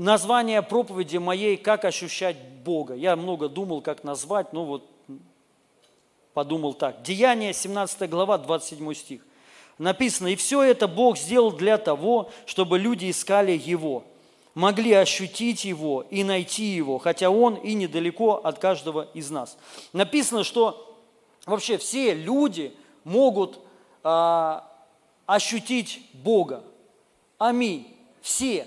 название проповеди моей «Как ощущать Бога». Я много думал, как назвать, но вот подумал так. Деяние, 17 глава, 27 стих. Написано, «И все это Бог сделал для того, чтобы люди искали Его, могли ощутить Его и найти Его, хотя Он и недалеко от каждого из нас». Написано, что вообще все люди могут а, ощутить Бога. Аминь. Все.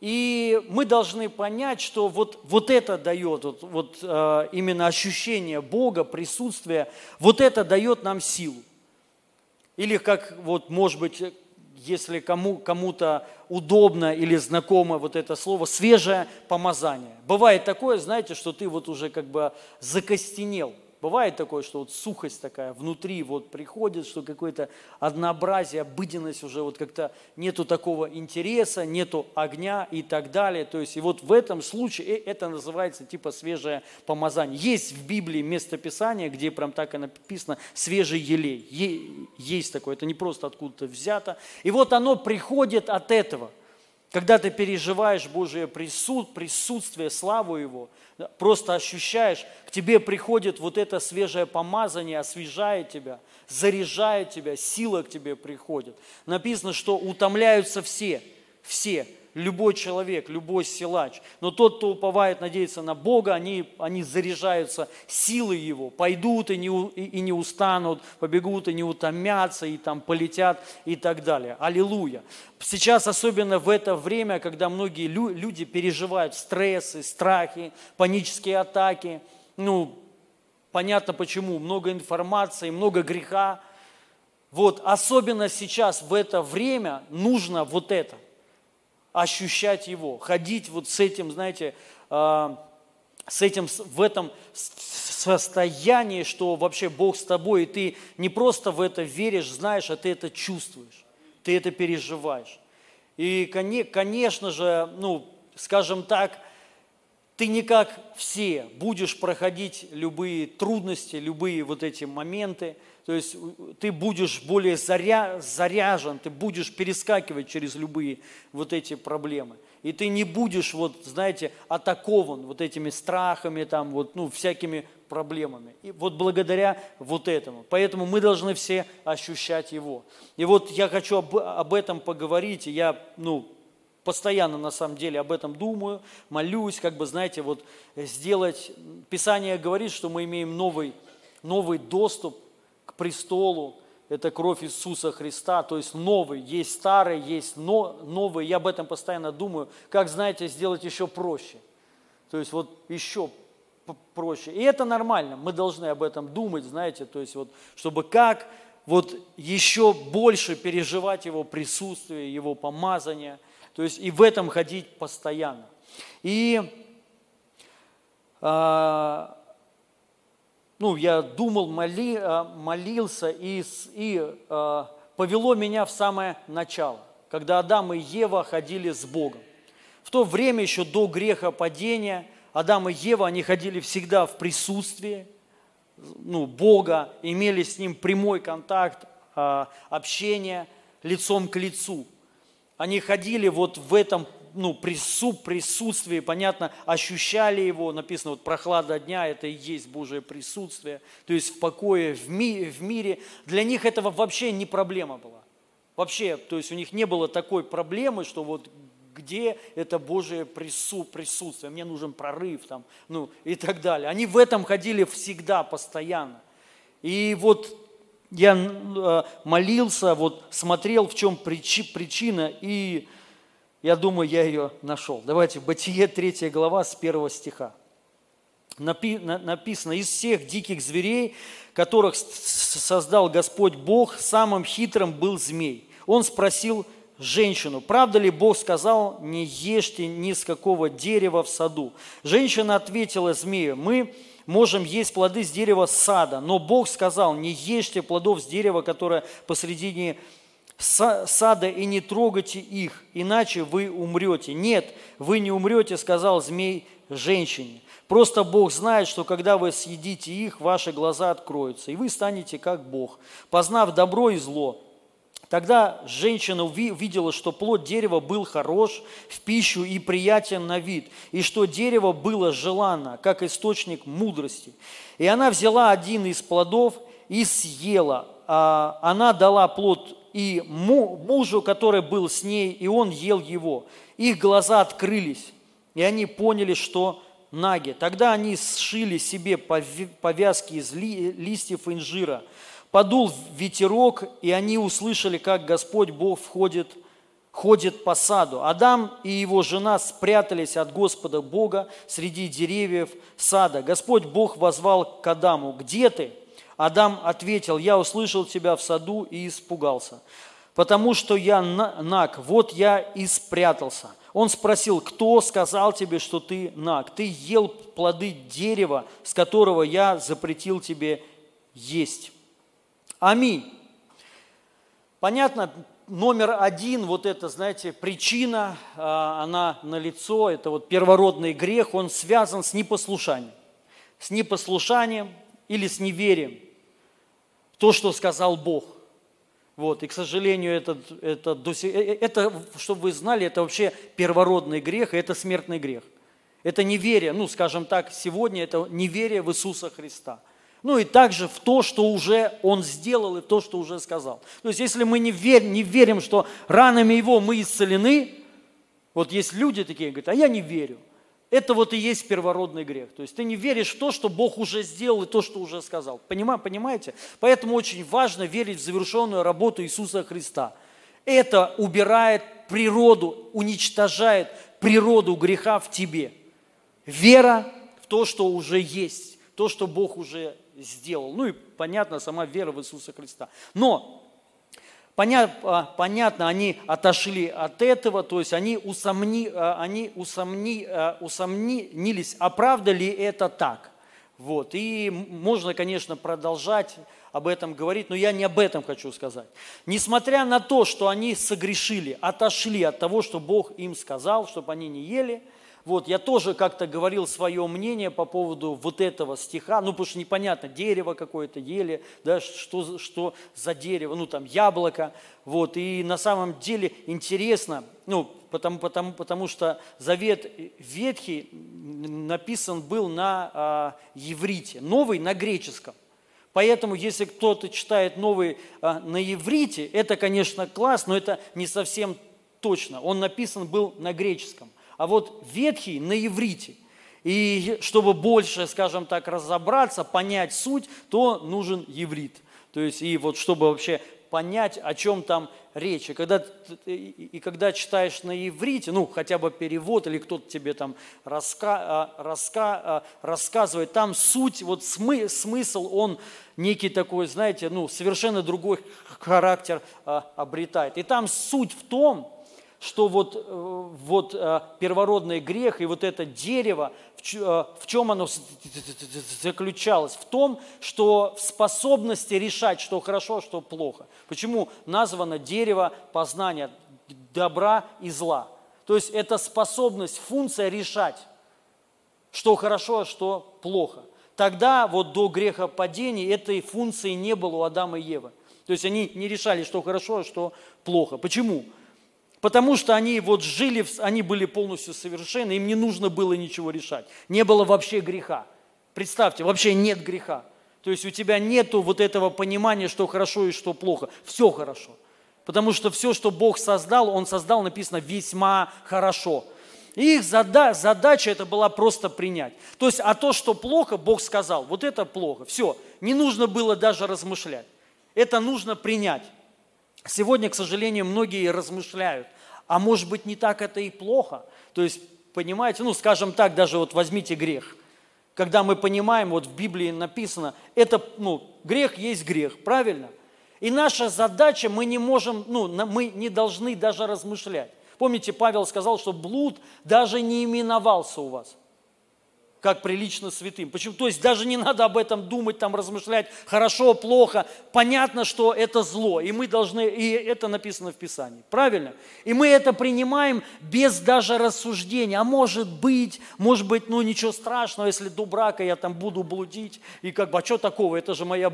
И мы должны понять, что вот, вот это дает, вот, вот э, именно ощущение Бога, присутствие, вот это дает нам силу. Или как, вот, может быть, если кому, кому-то удобно или знакомо вот это слово, свежее помазание. Бывает такое, знаете, что ты вот уже как бы закостенел – Бывает такое, что вот сухость такая внутри вот приходит, что какое-то однообразие, обыденность уже вот как-то нету такого интереса, нету огня и так далее. То есть и вот в этом случае э, это называется типа свежее помазание. Есть в Библии местописание, где прям так и написано свежий елей. Есть такое, это не просто откуда-то взято. И вот оно приходит от этого – когда ты переживаешь Божие присуд, присутствие, славу Его, просто ощущаешь, к тебе приходит вот это свежее помазание, освежает тебя, заряжает тебя, сила к тебе приходит. Написано, что утомляются все, все, любой человек, любой силач. Но тот, кто уповает, надеется на Бога, они, они заряжаются силой Его, пойдут и не, и, и не устанут, побегут и не утомятся, и там полетят и так далее. Аллилуйя. Сейчас, особенно в это время, когда многие люди переживают стрессы, страхи, панические атаки, ну, понятно почему, много информации, много греха, вот, особенно сейчас, в это время, нужно вот это – ощущать Его, ходить вот с этим, знаете, а, с этим, в этом состоянии, что вообще Бог с тобой, и ты не просто в это веришь, знаешь, а ты это чувствуешь, ты это переживаешь. И, конечно же, ну, скажем так, ты не как все будешь проходить любые трудности, любые вот эти моменты, то есть ты будешь более заря, заряжен, ты будешь перескакивать через любые вот эти проблемы. И ты не будешь, вот, знаете, атакован вот этими страхами, там, вот, ну, всякими проблемами. И вот благодаря вот этому. Поэтому мы должны все ощущать Его. И вот я хочу об, об этом поговорить, я, ну, постоянно на самом деле об этом думаю, молюсь, как бы, знаете, вот сделать, Писание говорит, что мы имеем новый, новый доступ престолу, это кровь Иисуса Христа, то есть новый, есть старый, есть но, новый, я об этом постоянно думаю, как, знаете, сделать еще проще, то есть вот еще проще, и это нормально, мы должны об этом думать, знаете, то есть вот, чтобы как вот еще больше переживать Его присутствие, Его помазание – то есть и в этом ходить постоянно. И а, ну, я думал, моли, а, молился, и, и а, повело меня в самое начало, когда Адам и Ева ходили с Богом. В то время, еще до греха падения, Адам и Ева, они ходили всегда в присутствии ну, Бога, имели с Ним прямой контакт, общение лицом к лицу – они ходили вот в этом ну, прису, присутствии, понятно, ощущали его, написано, вот прохлада дня, это и есть Божие присутствие, то есть в покое, в, ми, в мире. Для них этого вообще не проблема была. Вообще, то есть у них не было такой проблемы, что вот где это Божие прису, присутствие, мне нужен прорыв там, ну и так далее. Они в этом ходили всегда, постоянно. И вот я э, молился, вот смотрел, в чем причина, и я думаю, я ее нашел. Давайте, Бытие 3 глава с 1 стиха. Написано, из всех диких зверей, которых создал Господь Бог, самым хитрым был змей. Он спросил женщину, правда ли Бог сказал, не ешьте ни с какого дерева в саду? Женщина ответила змею, мы можем есть плоды с дерева сада, но Бог сказал, не ешьте плодов с дерева, которое посредине сада, и не трогайте их, иначе вы умрете. Нет, вы не умрете, сказал змей женщине. Просто Бог знает, что когда вы съедите их, ваши глаза откроются, и вы станете как Бог, познав добро и зло. Тогда женщина увидела, что плод дерева был хорош в пищу и приятен на вид, и что дерево было желанно, как источник мудрости. И она взяла один из плодов и съела. А она дала плод и мужу, который был с ней, и он ел его. Их глаза открылись, и они поняли, что наги. Тогда они сшили себе повязки из листьев инжира. Подул ветерок, и они услышали, как Господь Бог входит, ходит по саду. Адам и его жена спрятались от Господа Бога среди деревьев сада. Господь Бог возвал к Адаму, «Где ты?» Адам ответил, «Я услышал тебя в саду и испугался, потому что я наг, вот я и спрятался». Он спросил, кто сказал тебе, что ты наг? Ты ел плоды дерева, с которого я запретил тебе есть. Аминь. Понятно, номер один, вот это, знаете, причина, а, она на лицо, это вот первородный грех, он связан с непослушанием. С непослушанием или с неверием. То, что сказал Бог – вот, и, к сожалению, это, это, э, э, это, чтобы вы знали, это вообще первородный грех, и это смертный грех. Это неверие, ну, скажем так, сегодня это неверие в Иисуса Христа. Ну и также в то, что уже Он сделал, и то, что уже сказал. То есть, если мы не верим, не верим, что ранами Его мы исцелены, вот есть люди такие, говорят, а я не верю. Это вот и есть первородный грех. То есть ты не веришь в то, что Бог уже сделал и то, что уже сказал. Понимаете? Поэтому очень важно верить в завершенную работу Иисуса Христа. Это убирает природу, уничтожает природу греха в тебе. Вера в то, что уже есть, то, что Бог уже сделал. Ну и понятно, сама вера в Иисуса Христа. Но Понятно, понятно, они отошли от этого, то есть они, усомни, а, они усомни, а, усомнились, а правда ли это так. Вот. И можно, конечно, продолжать об этом говорить, но я не об этом хочу сказать. Несмотря на то, что они согрешили, отошли от того, что Бог им сказал, чтобы они не ели – вот, я тоже как-то говорил свое мнение по поводу вот этого стиха, ну, потому что непонятно, дерево какое-то ели, да, что, что за дерево, ну, там, яблоко, вот, и на самом деле интересно, ну, потому, потому, потому что Завет Ветхий написан был на а, еврите, новый на греческом. Поэтому, если кто-то читает новый а, на иврите, это, конечно, класс, но это не совсем точно. Он написан был на греческом а вот ветхий на иврите. И чтобы больше, скажем так, разобраться, понять суть, то нужен еврит. То есть, и вот чтобы вообще понять, о чем там речь. И когда, и когда читаешь на иврите, ну, хотя бы перевод, или кто-то тебе там раска, а, раска, а, рассказывает, там суть, вот смы, смысл, он некий такой, знаете, ну, совершенно другой характер а, обретает. И там суть в том, что вот, э, вот э, первородный грех и вот это дерево, в э, чем оно заключалось? В том, что в способности решать, что хорошо, а что плохо. Почему названо дерево познания добра и зла? То есть это способность, функция решать, что хорошо, а что плохо. Тогда вот до греха падения этой функции не было у Адама и Евы. То есть они не решали, что хорошо, а что плохо. Почему? Потому что они вот жили, они были полностью совершенны, им не нужно было ничего решать. Не было вообще греха. Представьте, вообще нет греха. То есть у тебя нет вот этого понимания, что хорошо и что плохо. Все хорошо. Потому что все, что Бог создал, Он создал, написано, весьма хорошо. И их задача это была просто принять. То есть, а то, что плохо, Бог сказал, вот это плохо. Все, не нужно было даже размышлять. Это нужно принять. Сегодня, к сожалению, многие размышляют, а может быть не так это и плохо. То есть, понимаете, ну, скажем так, даже вот возьмите грех. Когда мы понимаем, вот в Библии написано, это, ну, грех есть грех, правильно? И наша задача, мы не можем, ну, мы не должны даже размышлять. Помните, Павел сказал, что блуд даже не именовался у вас. Как прилично святым. Почему? То есть даже не надо об этом думать, там размышлять, хорошо, плохо. Понятно, что это зло, и мы должны, и это написано в Писании. Правильно? И мы это принимаем без даже рассуждения. А может быть, может быть, ну ничего страшного, если до брака я там буду блудить, и как бы, а что такого, это же моя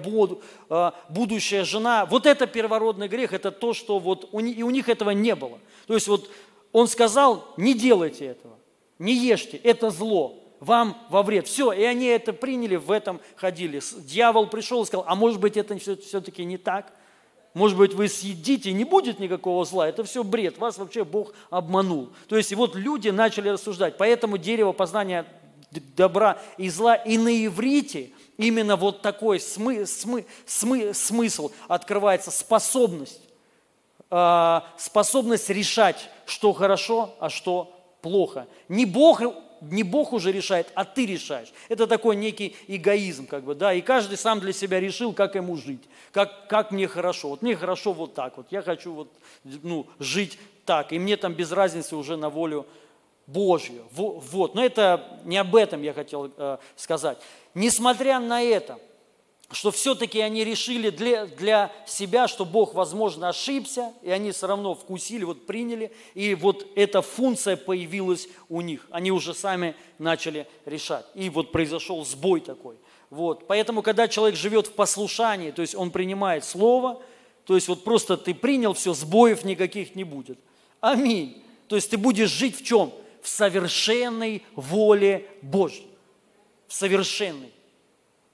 а, будущая жена. Вот это первородный грех, это то, что вот, и у них этого не было. То есть вот он сказал, не делайте этого, не ешьте, это зло вам во вред. Все, и они это приняли, в этом ходили. Дьявол пришел и сказал, а может быть это все-таки не так? Может быть, вы съедите, не будет никакого зла. Это все бред. Вас вообще Бог обманул. То есть, и вот люди начали рассуждать. Поэтому дерево познания добра и зла и на иврите именно вот такой смы, смы, смы, смысл открывается, способность, э, способность решать, что хорошо, а что плохо. Не Бог не Бог уже решает, а ты решаешь. Это такой некий эгоизм, как бы, да, и каждый сам для себя решил, как ему жить, как, как мне хорошо. Вот мне хорошо вот так вот, я хочу вот, ну, жить так, и мне там без разницы уже на волю Божью. Вот, но это не об этом я хотел э, сказать. Несмотря на это, что все-таки они решили для, для себя, что Бог, возможно, ошибся, и они все равно вкусили, вот приняли, и вот эта функция появилась у них. Они уже сами начали решать. И вот произошел сбой такой. Вот. Поэтому, когда человек живет в послушании, то есть он принимает Слово, то есть вот просто ты принял, все, сбоев никаких не будет. Аминь. То есть ты будешь жить в чем? В совершенной воле Божьей. В совершенной.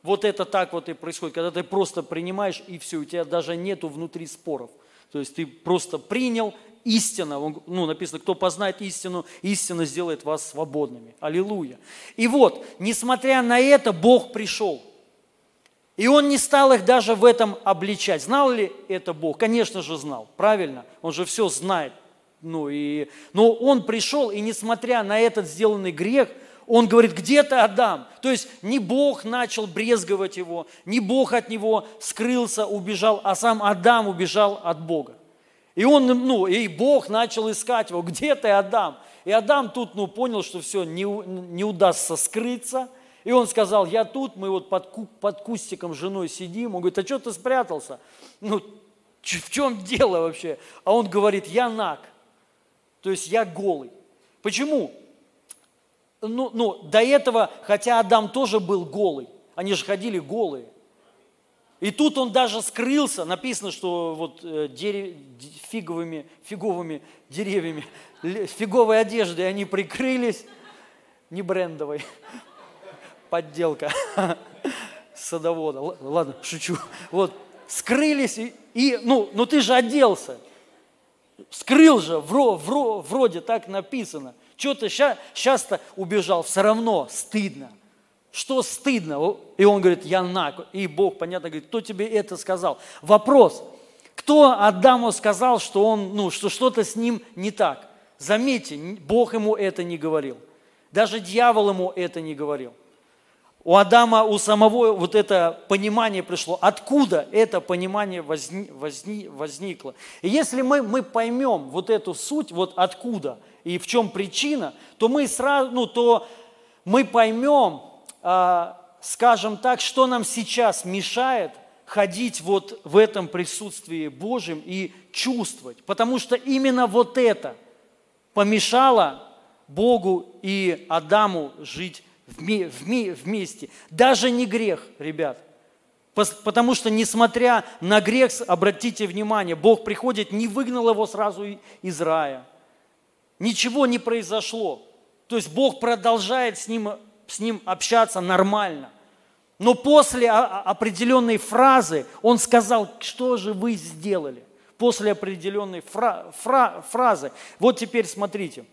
Вот это так вот и происходит, когда ты просто принимаешь, и все, у тебя даже нету внутри споров. То есть ты просто принял истину, ну, написано, кто познает истину, истина сделает вас свободными. Аллилуйя. И вот, несмотря на это, Бог пришел. И Он не стал их даже в этом обличать. Знал ли это Бог? Конечно же знал, правильно? Он же все знает. Ну, и, но Он пришел, и несмотря на этот сделанный грех – он говорит, где ты, Адам? То есть не Бог начал брезговать его, не Бог от него скрылся, убежал, а сам Адам убежал от Бога. И он, ну, и Бог начал искать его, где ты, Адам? И Адам тут, ну, понял, что все, не, не удастся скрыться. И он сказал, я тут, мы вот под, под кустиком с женой сидим. Он говорит, а что ты спрятался? Ну, в чем дело вообще? А он говорит, я наг, то есть я голый. Почему? Ну, ну, до этого, хотя Адам тоже был голый, они же ходили голые. И тут он даже скрылся, написано, что вот э, дерев, фиговыми, фиговыми деревьями, фиговой одеждой они прикрылись, не брендовой, подделка садовода. Ладно, шучу. Вот, скрылись, и, и ну, ну ты же оделся. Скрыл же, вро, вро, вроде так написано. Что ты сейчас-то убежал? Все равно стыдно. Что стыдно? И он говорит, я наг. И Бог, понятно, говорит, кто тебе это сказал? Вопрос, кто Адаму сказал, что, он, ну, что что-то с ним не так? Заметьте, Бог ему это не говорил. Даже дьявол ему это не говорил. У Адама, у самого вот это понимание пришло. Откуда это понимание возни, возни, возникло? И если мы, мы поймем вот эту суть, вот откуда – и в чем причина, то мы сразу, ну, то мы поймем, э, скажем так, что нам сейчас мешает ходить вот в этом присутствии Божьем и чувствовать. Потому что именно вот это помешало Богу и Адаму жить вместе. Даже не грех, ребят. Потому что, несмотря на грех, обратите внимание, Бог приходит, не выгнал его сразу из рая – ничего не произошло. То есть Бог продолжает с ним, с ним общаться нормально. Но после определенной фразы он сказал, что же вы сделали? После определенной фра, фра, фразы. Вот теперь смотрите,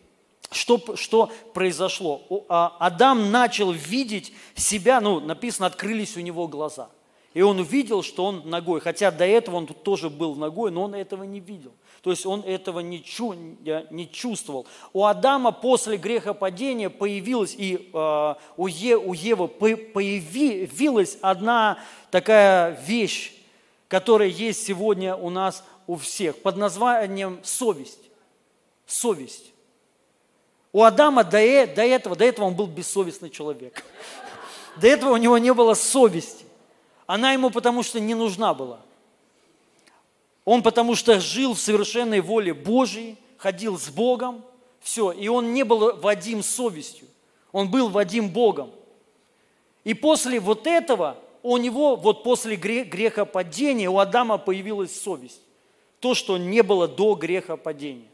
что, что произошло. А, Адам начал видеть себя, ну, написано, открылись у него глаза. И он увидел, что он ногой, хотя до этого он тут тоже был ногой, но он этого не видел. То есть он этого не, чу, не чувствовал. У Адама после грехопадения появилась, и э, у, е, у Евы появилась одна такая вещь, которая есть сегодня у нас у всех, под названием совесть. Совесть. У Адама до, э, до этого, до этого он был бессовестный человек. До этого у него не было совести. Она ему потому что не нужна была. Он потому что жил в совершенной воле Божьей, ходил с Богом, все, и он не был водим совестью, он был водим Богом. И после вот этого у него, вот после грехопадения, у Адама появилась совесть. То, что не было до грехопадения.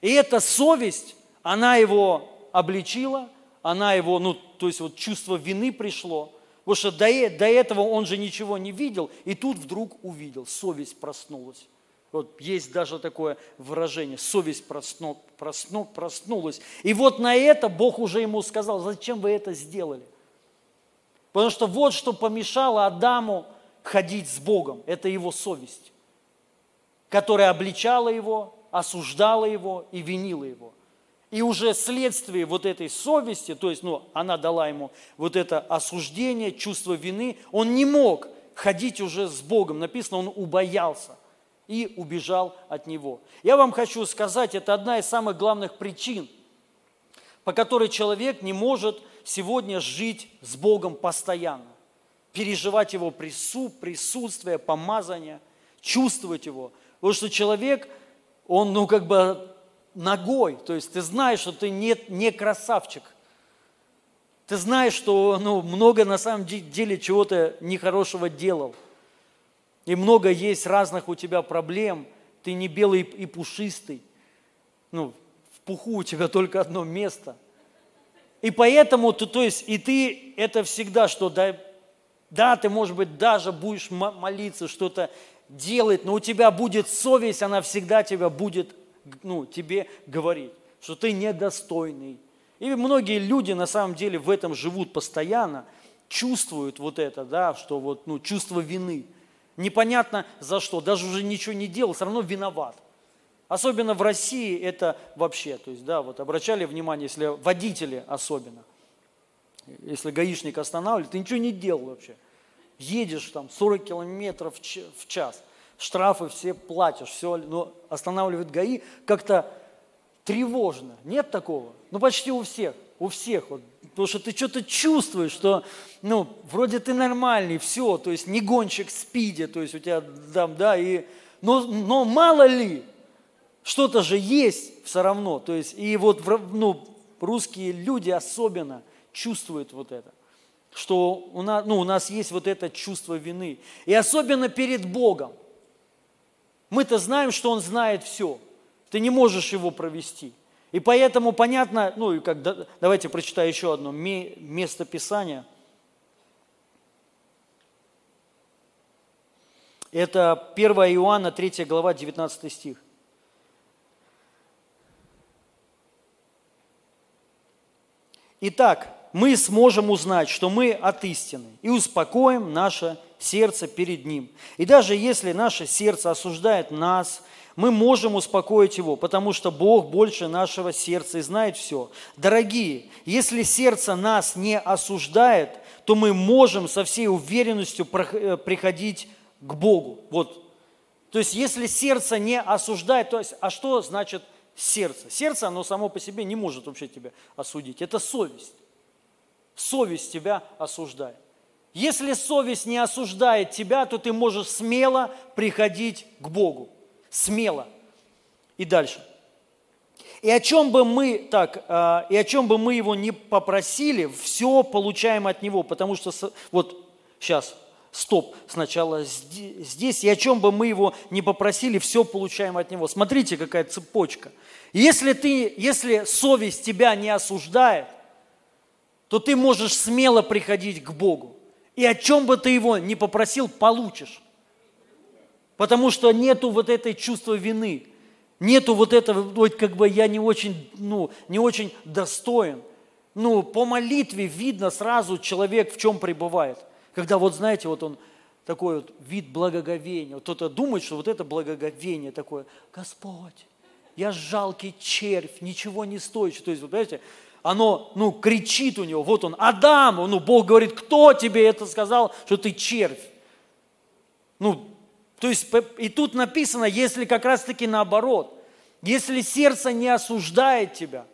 И эта совесть, она его обличила, она его, ну, то есть вот чувство вины пришло, потому что до, до этого он же ничего не видел, и тут вдруг увидел, совесть проснулась. Вот есть даже такое выражение, совесть просну, просну, проснулась. И вот на это Бог уже ему сказал, зачем вы это сделали? Потому что вот что помешало Адаму ходить с Богом, это его совесть, которая обличала его, осуждала его и винила его. И уже следствие вот этой совести, то есть ну, она дала ему вот это осуждение, чувство вины, он не мог ходить уже с Богом. Написано, он убоялся и убежал от него. Я вам хочу сказать, это одна из самых главных причин, по которой человек не может сегодня жить с Богом постоянно, переживать Его прису, присутствие, помазание, чувствовать Его. Потому что человек, он ну как бы ногой, то есть ты знаешь, что ты не, не красавчик. Ты знаешь, что ну, много на самом деле чего-то нехорошего делал. И много есть разных у тебя проблем. Ты не белый и пушистый. Ну, в пуху у тебя только одно место – и поэтому, ты, то есть, и ты это всегда, что да, да, ты, может быть, даже будешь молиться, что-то делать, но у тебя будет совесть, она всегда тебя будет, ну, тебе говорить, что ты недостойный. И многие люди на самом деле в этом живут постоянно, чувствуют вот это, да, что вот, ну, чувство вины. Непонятно за что, даже уже ничего не делал, все равно виноват. Особенно в России это вообще, то есть, да, вот обращали внимание, если водители особенно, если гаишник останавливает, ты ничего не делал вообще. Едешь там 40 километров в час, штрафы все платишь, все, но останавливает ГАИ как-то тревожно. Нет такого? Ну, почти у всех, у всех. Вот, потому что ты что-то чувствуешь, что, ну, вроде ты нормальный, все, то есть не гонщик спиди, то есть у тебя там, да, и, но, но мало ли, что-то же есть все равно. То есть, и вот ну, русские люди особенно чувствуют вот это, что у нас, ну, у нас есть вот это чувство вины. И особенно перед Богом. Мы-то знаем, что Он знает все. Ты не можешь его провести. И поэтому понятно, ну и как, давайте прочитаю еще одно место Писания. Это 1 Иоанна, 3 глава, 19 стих. Итак, мы сможем узнать, что мы от истины, и успокоим наше сердце перед Ним. И даже если наше сердце осуждает нас, мы можем успокоить его, потому что Бог больше нашего сердца и знает все. Дорогие, если сердце нас не осуждает, то мы можем со всей уверенностью э, приходить к Богу. Вот. То есть, если сердце не осуждает, то есть, а что значит – сердце. Сердце, оно само по себе не может вообще тебя осудить. Это совесть. Совесть тебя осуждает. Если совесть не осуждает тебя, то ты можешь смело приходить к Богу. Смело. И дальше. И о чем бы мы так, а, и о чем бы мы его не попросили, все получаем от него, потому что вот сейчас стоп, сначала здесь, и о чем бы мы его не попросили, все получаем от него. Смотрите, какая цепочка. Если, ты, если совесть тебя не осуждает, то ты можешь смело приходить к Богу. И о чем бы ты его не попросил, получишь. Потому что нету вот этой чувства вины. Нету вот этого, вот как бы я не очень, ну, не очень достоин. Ну, по молитве видно сразу человек в чем пребывает. Когда вот, знаете, вот он такой вот вид благоговения. Вот кто-то думает, что вот это благоговение такое. Господь, я жалкий червь, ничего не стоящий. То есть, вот знаете, оно, ну, кричит у него, вот он, Адам, ну, Бог говорит, кто тебе это сказал, что ты червь? Ну, то есть, и тут написано, если как раз-таки наоборот, если сердце не осуждает тебя,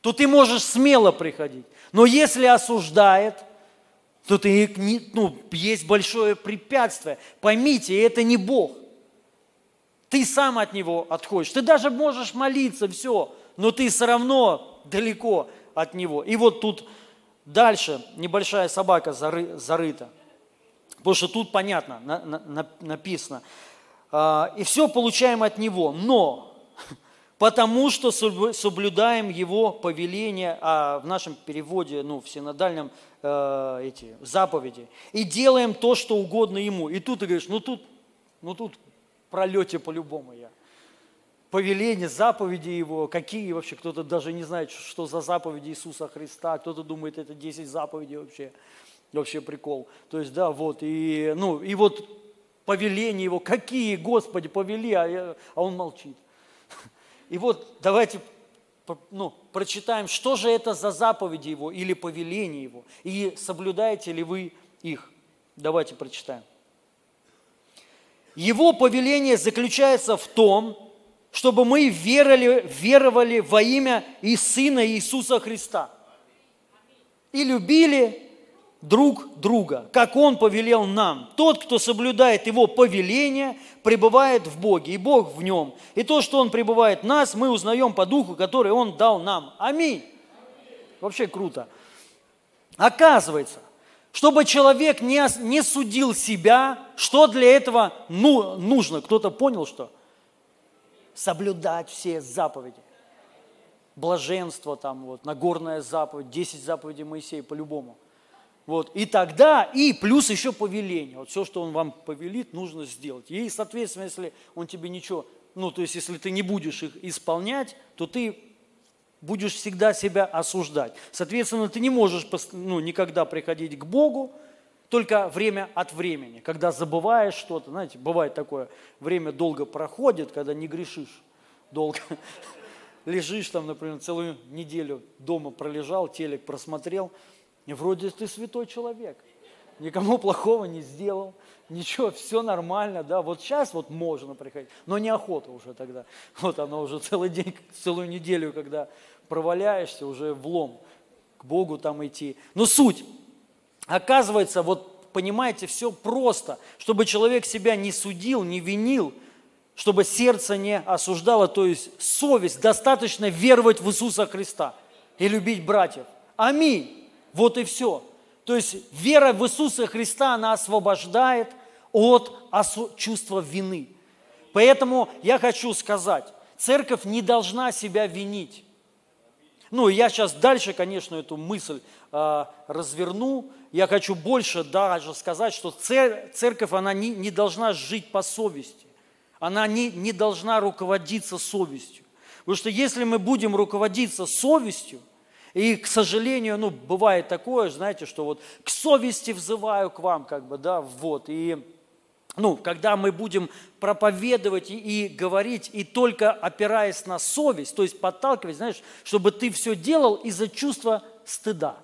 то ты можешь смело приходить. Но если осуждает, то ты, ну, есть большое препятствие. Поймите, это не Бог. Ты сам от Него отходишь. Ты даже можешь молиться, все, но ты все равно далеко от Него. И вот тут дальше небольшая собака зары, зарыта. Потому что тут понятно, на, на, написано. А, и все получаем от Него. Но потому что соблюдаем Его повеления, а в нашем переводе, ну, в синодальном, э, эти заповеди, и делаем то, что угодно Ему. И тут ты говоришь, ну тут, ну тут пролете по-любому я. Повеление, заповеди Его, какие вообще, кто-то даже не знает, что за заповеди Иисуса Христа, кто-то думает, это 10 заповедей вообще, вообще прикол. То есть, да, вот, и, ну, и вот повеления Его, какие, Господи, повели, а, я, а Он молчит. И вот давайте ну, прочитаем, что же это за заповеди Его или повеления Его, и соблюдаете ли вы их. Давайте прочитаем. Его повеление заключается в том, чтобы мы веровали, веровали во имя и Сына Иисуса Христа и любили друг друга, как Он повелел нам. Тот, кто соблюдает Его повеление, пребывает в Боге, и Бог в нем. И то, что Он пребывает в нас, мы узнаем по Духу, который Он дал нам. Аминь. Вообще круто. Оказывается, чтобы человек не, не судил себя, что для этого ну, нужно? Кто-то понял, что? Соблюдать все заповеди. Блаженство там, вот, Нагорная заповедь, 10 заповедей Моисея по-любому. Вот. И тогда, и плюс еще повеление. Вот все, что он вам повелит, нужно сделать. И, соответственно, если он тебе ничего, ну, то есть, если ты не будешь их исполнять, то ты будешь всегда себя осуждать. Соответственно, ты не можешь ну, никогда приходить к Богу, только время от времени, когда забываешь что-то. Знаете, бывает такое, время долго проходит, когда не грешишь долго. Лежишь там, например, целую неделю дома пролежал, телек просмотрел – и вроде ты святой человек, никому плохого не сделал, ничего, все нормально, да, вот сейчас вот можно приходить, но неохота уже тогда. Вот оно уже целый день, целую неделю, когда проваляешься, уже влом к Богу там идти. Но суть, оказывается, вот понимаете, все просто, чтобы человек себя не судил, не винил, чтобы сердце не осуждало, то есть совесть, достаточно веровать в Иисуса Христа и любить братьев. Аминь. Вот и все. То есть вера в Иисуса Христа, она освобождает от чувства вины. Поэтому я хочу сказать, церковь не должна себя винить. Ну, я сейчас дальше, конечно, эту мысль э, разверну. Я хочу больше даже сказать, что церковь, она не, не должна жить по совести. Она не, не должна руководиться совестью. Потому что если мы будем руководиться совестью, и, к сожалению, ну, бывает такое, знаете, что вот к совести взываю к вам, как бы, да, вот, и, ну, когда мы будем проповедовать и, и говорить, и только опираясь на совесть, то есть подталкивать, знаешь, чтобы ты все делал из-за чувства стыда.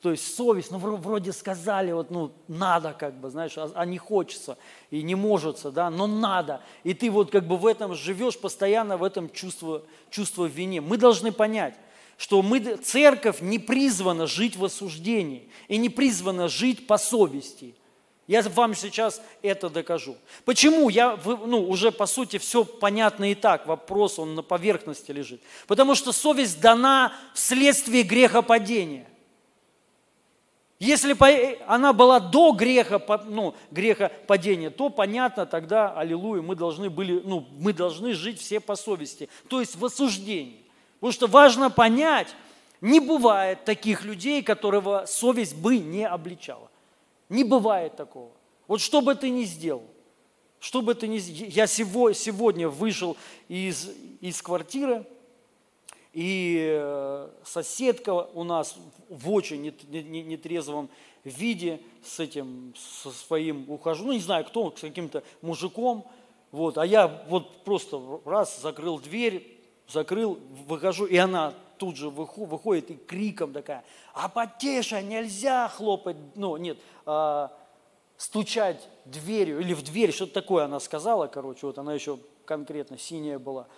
То есть совесть, ну, вроде сказали, вот, ну, надо, как бы, знаешь, а, а не хочется, и не может, да, но надо. И ты вот как бы в этом живешь, постоянно в этом чувство, чувство вине. Мы должны понять, что мы, церковь не призвана жить в осуждении и не призвана жить по совести. Я вам сейчас это докажу. Почему? Я, ну, уже по сути все понятно и так, вопрос он на поверхности лежит. Потому что совесть дана вследствие грехопадения. Если она была до греха, ну, греха падения, то понятно, тогда, аллилуйя, мы должны, были, ну, мы должны жить все по совести, то есть в осуждении. Потому что важно понять, не бывает таких людей, которого совесть бы не обличала. Не бывает такого. Вот что бы ты ни сделал, что бы ты ни Я сегодня вышел из, из квартиры, и э, соседка у нас в очень нетрезвом виде с этим, со своим ухожу, ну не знаю кто, с каким-то мужиком, вот, а я вот просто раз закрыл дверь, закрыл, выхожу, и она тут же выходит и криком такая, а потеша, нельзя хлопать, ну нет, а, стучать дверью или в дверь, что-то такое она сказала, короче, вот она еще конкретно синяя была.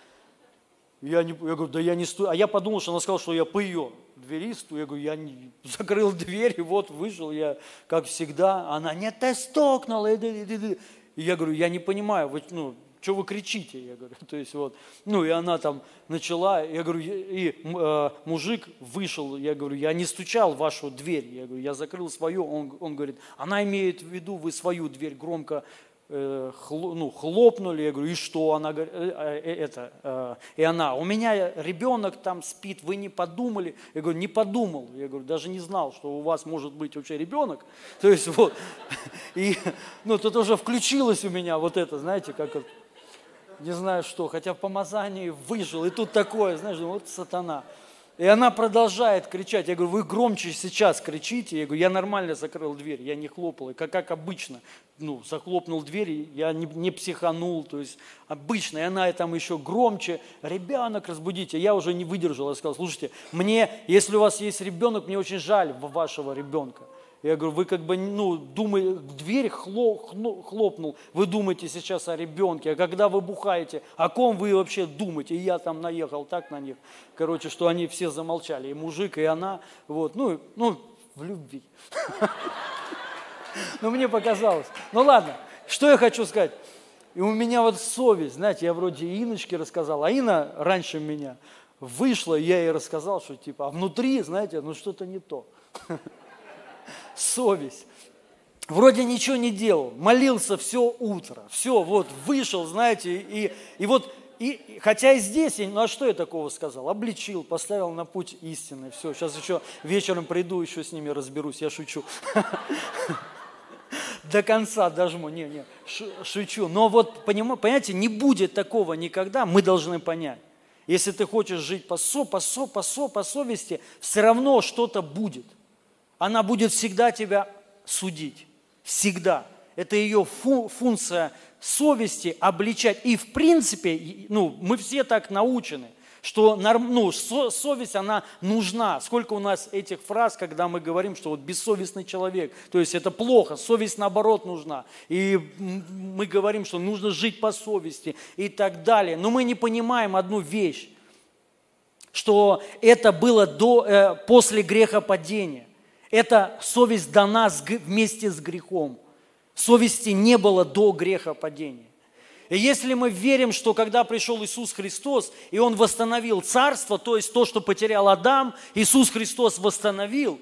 Я, не, я говорю, да я не стою. А я подумал, что она сказала, что я по ее двери стою. Я говорю, я не... закрыл дверь, и вот вышел я, как всегда. Она, нет, ты стукнула. И я говорю, я не понимаю, вы, ну, что вы кричите? Я говорю, то есть вот, ну и она там начала, я говорю, и э, мужик вышел, я говорю, я не стучал в вашу дверь, я говорю, я закрыл свою, он, он говорит, она имеет в виду, вы свою дверь громко ну, хлопнули, я говорю, и что? Она э, э, это, э, и она, у меня ребенок там спит, вы не подумали? Я говорю, не подумал, я говорю, даже не знал, что у вас может быть вообще ребенок, то есть вот, и, ну, тут уже включилось у меня вот это, знаете, как это, не знаю что, хотя в помазании выжил, и тут такое, знаешь, вот сатана. И она продолжает кричать. Я говорю, вы громче сейчас кричите. Я говорю, я нормально закрыл дверь, я не хлопал. И как, как обычно, ну, захлопнул дверь, я не, не психанул. То есть обычно. И она там еще громче. Ребенок, разбудите. Я уже не выдержал. Я сказал, слушайте, мне, если у вас есть ребенок, мне очень жаль вашего ребенка. Я говорю, вы как бы, ну, думаете, дверь хлопнул, вы думаете сейчас о ребенке, а когда вы бухаете, о ком вы вообще думаете? И я там наехал так на них, короче, что они все замолчали, и мужик, и она, вот, ну, ну в любви. Ну, мне показалось. Ну, ладно, что я хочу сказать. И у меня вот совесть, знаете, я вроде Иночке рассказал, а Ина раньше меня вышла, я ей рассказал, что типа, а внутри, знаете, ну что-то не то совесть. Вроде ничего не делал, молился все утро, все, вот, вышел, знаете, и, и вот, и, хотя и здесь, ну а что я такого сказал? Обличил, поставил на путь истины, все, сейчас еще вечером приду, еще с ними разберусь, я шучу. До конца дожму, не, не, шучу. Но вот, понимаете, не будет такого никогда, мы должны понять. Если ты хочешь жить по, со, по, со, по, со, по совести, все равно что-то будет – она будет всегда тебя судить. Всегда. Это ее фу функция совести обличать. И в принципе, ну, мы все так научены, что ну, совесть, она нужна. Сколько у нас этих фраз, когда мы говорим, что вот бессовестный человек, то есть это плохо, совесть наоборот нужна. И мы говорим, что нужно жить по совести и так далее. Но мы не понимаем одну вещь, что это было до, э, после грехопадения. Эта совесть дана вместе с грехом. Совести не было до греха падения. И если мы верим, что когда пришел Иисус Христос, и Он восстановил царство, то есть то, что потерял Адам, Иисус Христос восстановил,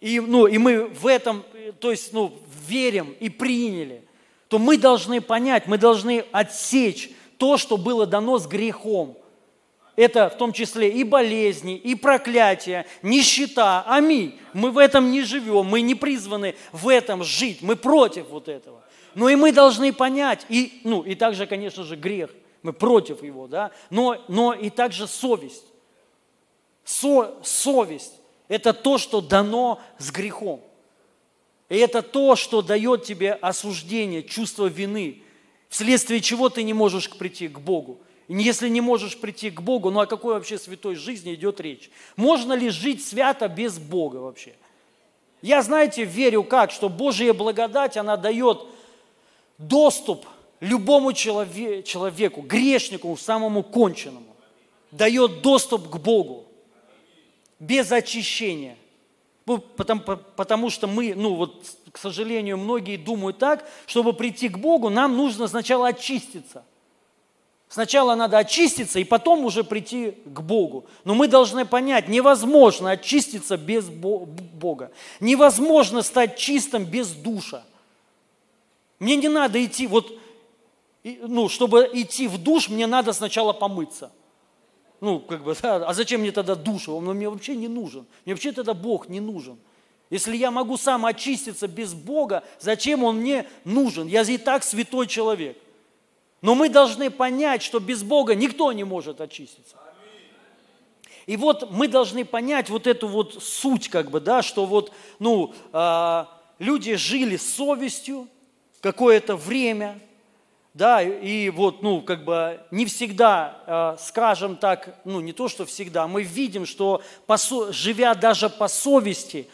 и, ну, и мы в этом, то есть, ну, верим и приняли, то мы должны понять, мы должны отсечь то, что было дано с грехом. Это в том числе и болезни, и проклятия, нищета. Аминь. Мы в этом не живем, мы не призваны в этом жить, мы против вот этого. Но и мы должны понять, и, ну, и также, конечно же, грех, мы против его, да, но, но и также совесть. Со, совесть – это то, что дано с грехом. И это то, что дает тебе осуждение, чувство вины, вследствие чего ты не можешь прийти к Богу. Если не можешь прийти к Богу, ну о какой вообще святой жизни идет речь? Можно ли жить свято без Бога вообще? Я, знаете, верю как, что Божья благодать, она дает доступ любому человеку, грешнику, самому конченному. Дает доступ к Богу без очищения. Ну, потому, потому что мы, ну вот, к сожалению, многие думают так, чтобы прийти к Богу, нам нужно сначала очиститься. Сначала надо очиститься и потом уже прийти к Богу. Но мы должны понять, невозможно очиститься без Бога. Невозможно стать чистым без душа. Мне не надо идти, вот, ну, чтобы идти в душ, мне надо сначала помыться. Ну, как бы, да, а зачем мне тогда душ? Он мне вообще не нужен. Мне вообще тогда Бог не нужен. Если я могу сам очиститься без Бога, зачем Он мне нужен? Я и так святой человек. Но мы должны понять, что без Бога никто не может очиститься. И вот мы должны понять вот эту вот суть, как бы, да, что вот, ну, э, люди жили с совестью какое-то время, да, и вот, ну, как бы не всегда, э, скажем так, ну, не то, что всегда, мы видим, что по, живя даже по совести,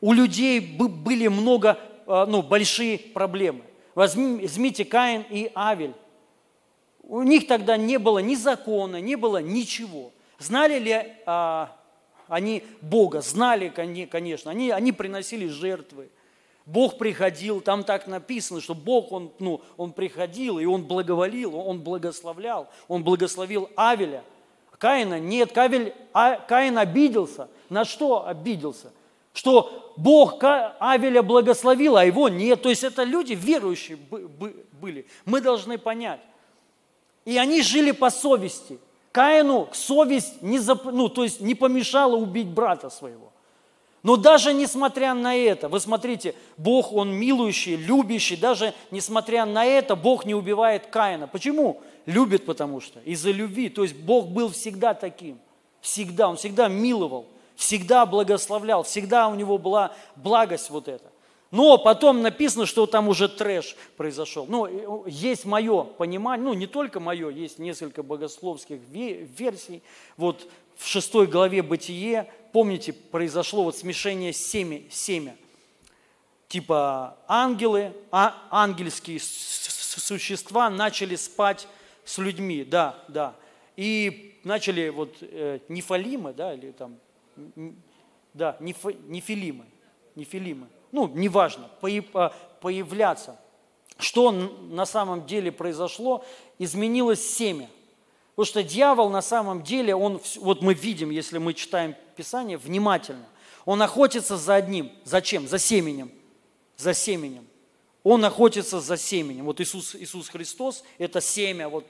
у людей были много, э, ну, большие проблемы. Возьмите Каин и Авель у них тогда не было ни закона, не было ничего. Знали ли а, они Бога? Знали, конечно. Они, они приносили жертвы. Бог приходил, там так написано, что Бог, Он, ну, он приходил, и Он благоволил, Он благословлял, Он благословил Авеля. Каина нет, Кавель, а, Каин обиделся. На что обиделся? Что Бог Авеля благословил, а его нет. То есть это люди верующие были. Мы должны понять. И они жили по совести. Каину совесть не, зап... ну, то есть не помешала убить брата своего. Но даже несмотря на это, вы смотрите, Бог, Он милующий, любящий, даже несмотря на это, Бог не убивает Каина. Почему? Любит, потому что, из-за любви. То есть Бог был всегда таким, всегда, Он всегда миловал, всегда благословлял, всегда у Него была благость вот эта. Но потом написано, что там уже трэш произошел. Ну, есть мое понимание, ну, не только мое, есть несколько богословских версий. Вот в шестой главе Бытие, помните, произошло вот смешение семя, семя. Типа ангелы, а, ангельские существа начали спать с людьми, да, да. И начали вот э, нефалимы, да, или там, да, неф, нефилимы, нефилимы ну, неважно, появляться. Что на самом деле произошло? Изменилось семя. Потому что дьявол на самом деле, он, вот мы видим, если мы читаем Писание внимательно, он охотится за одним. Зачем? За семенем. За семенем. Он охотится за семенем. Вот Иисус, Иисус Христос – это семя, вот,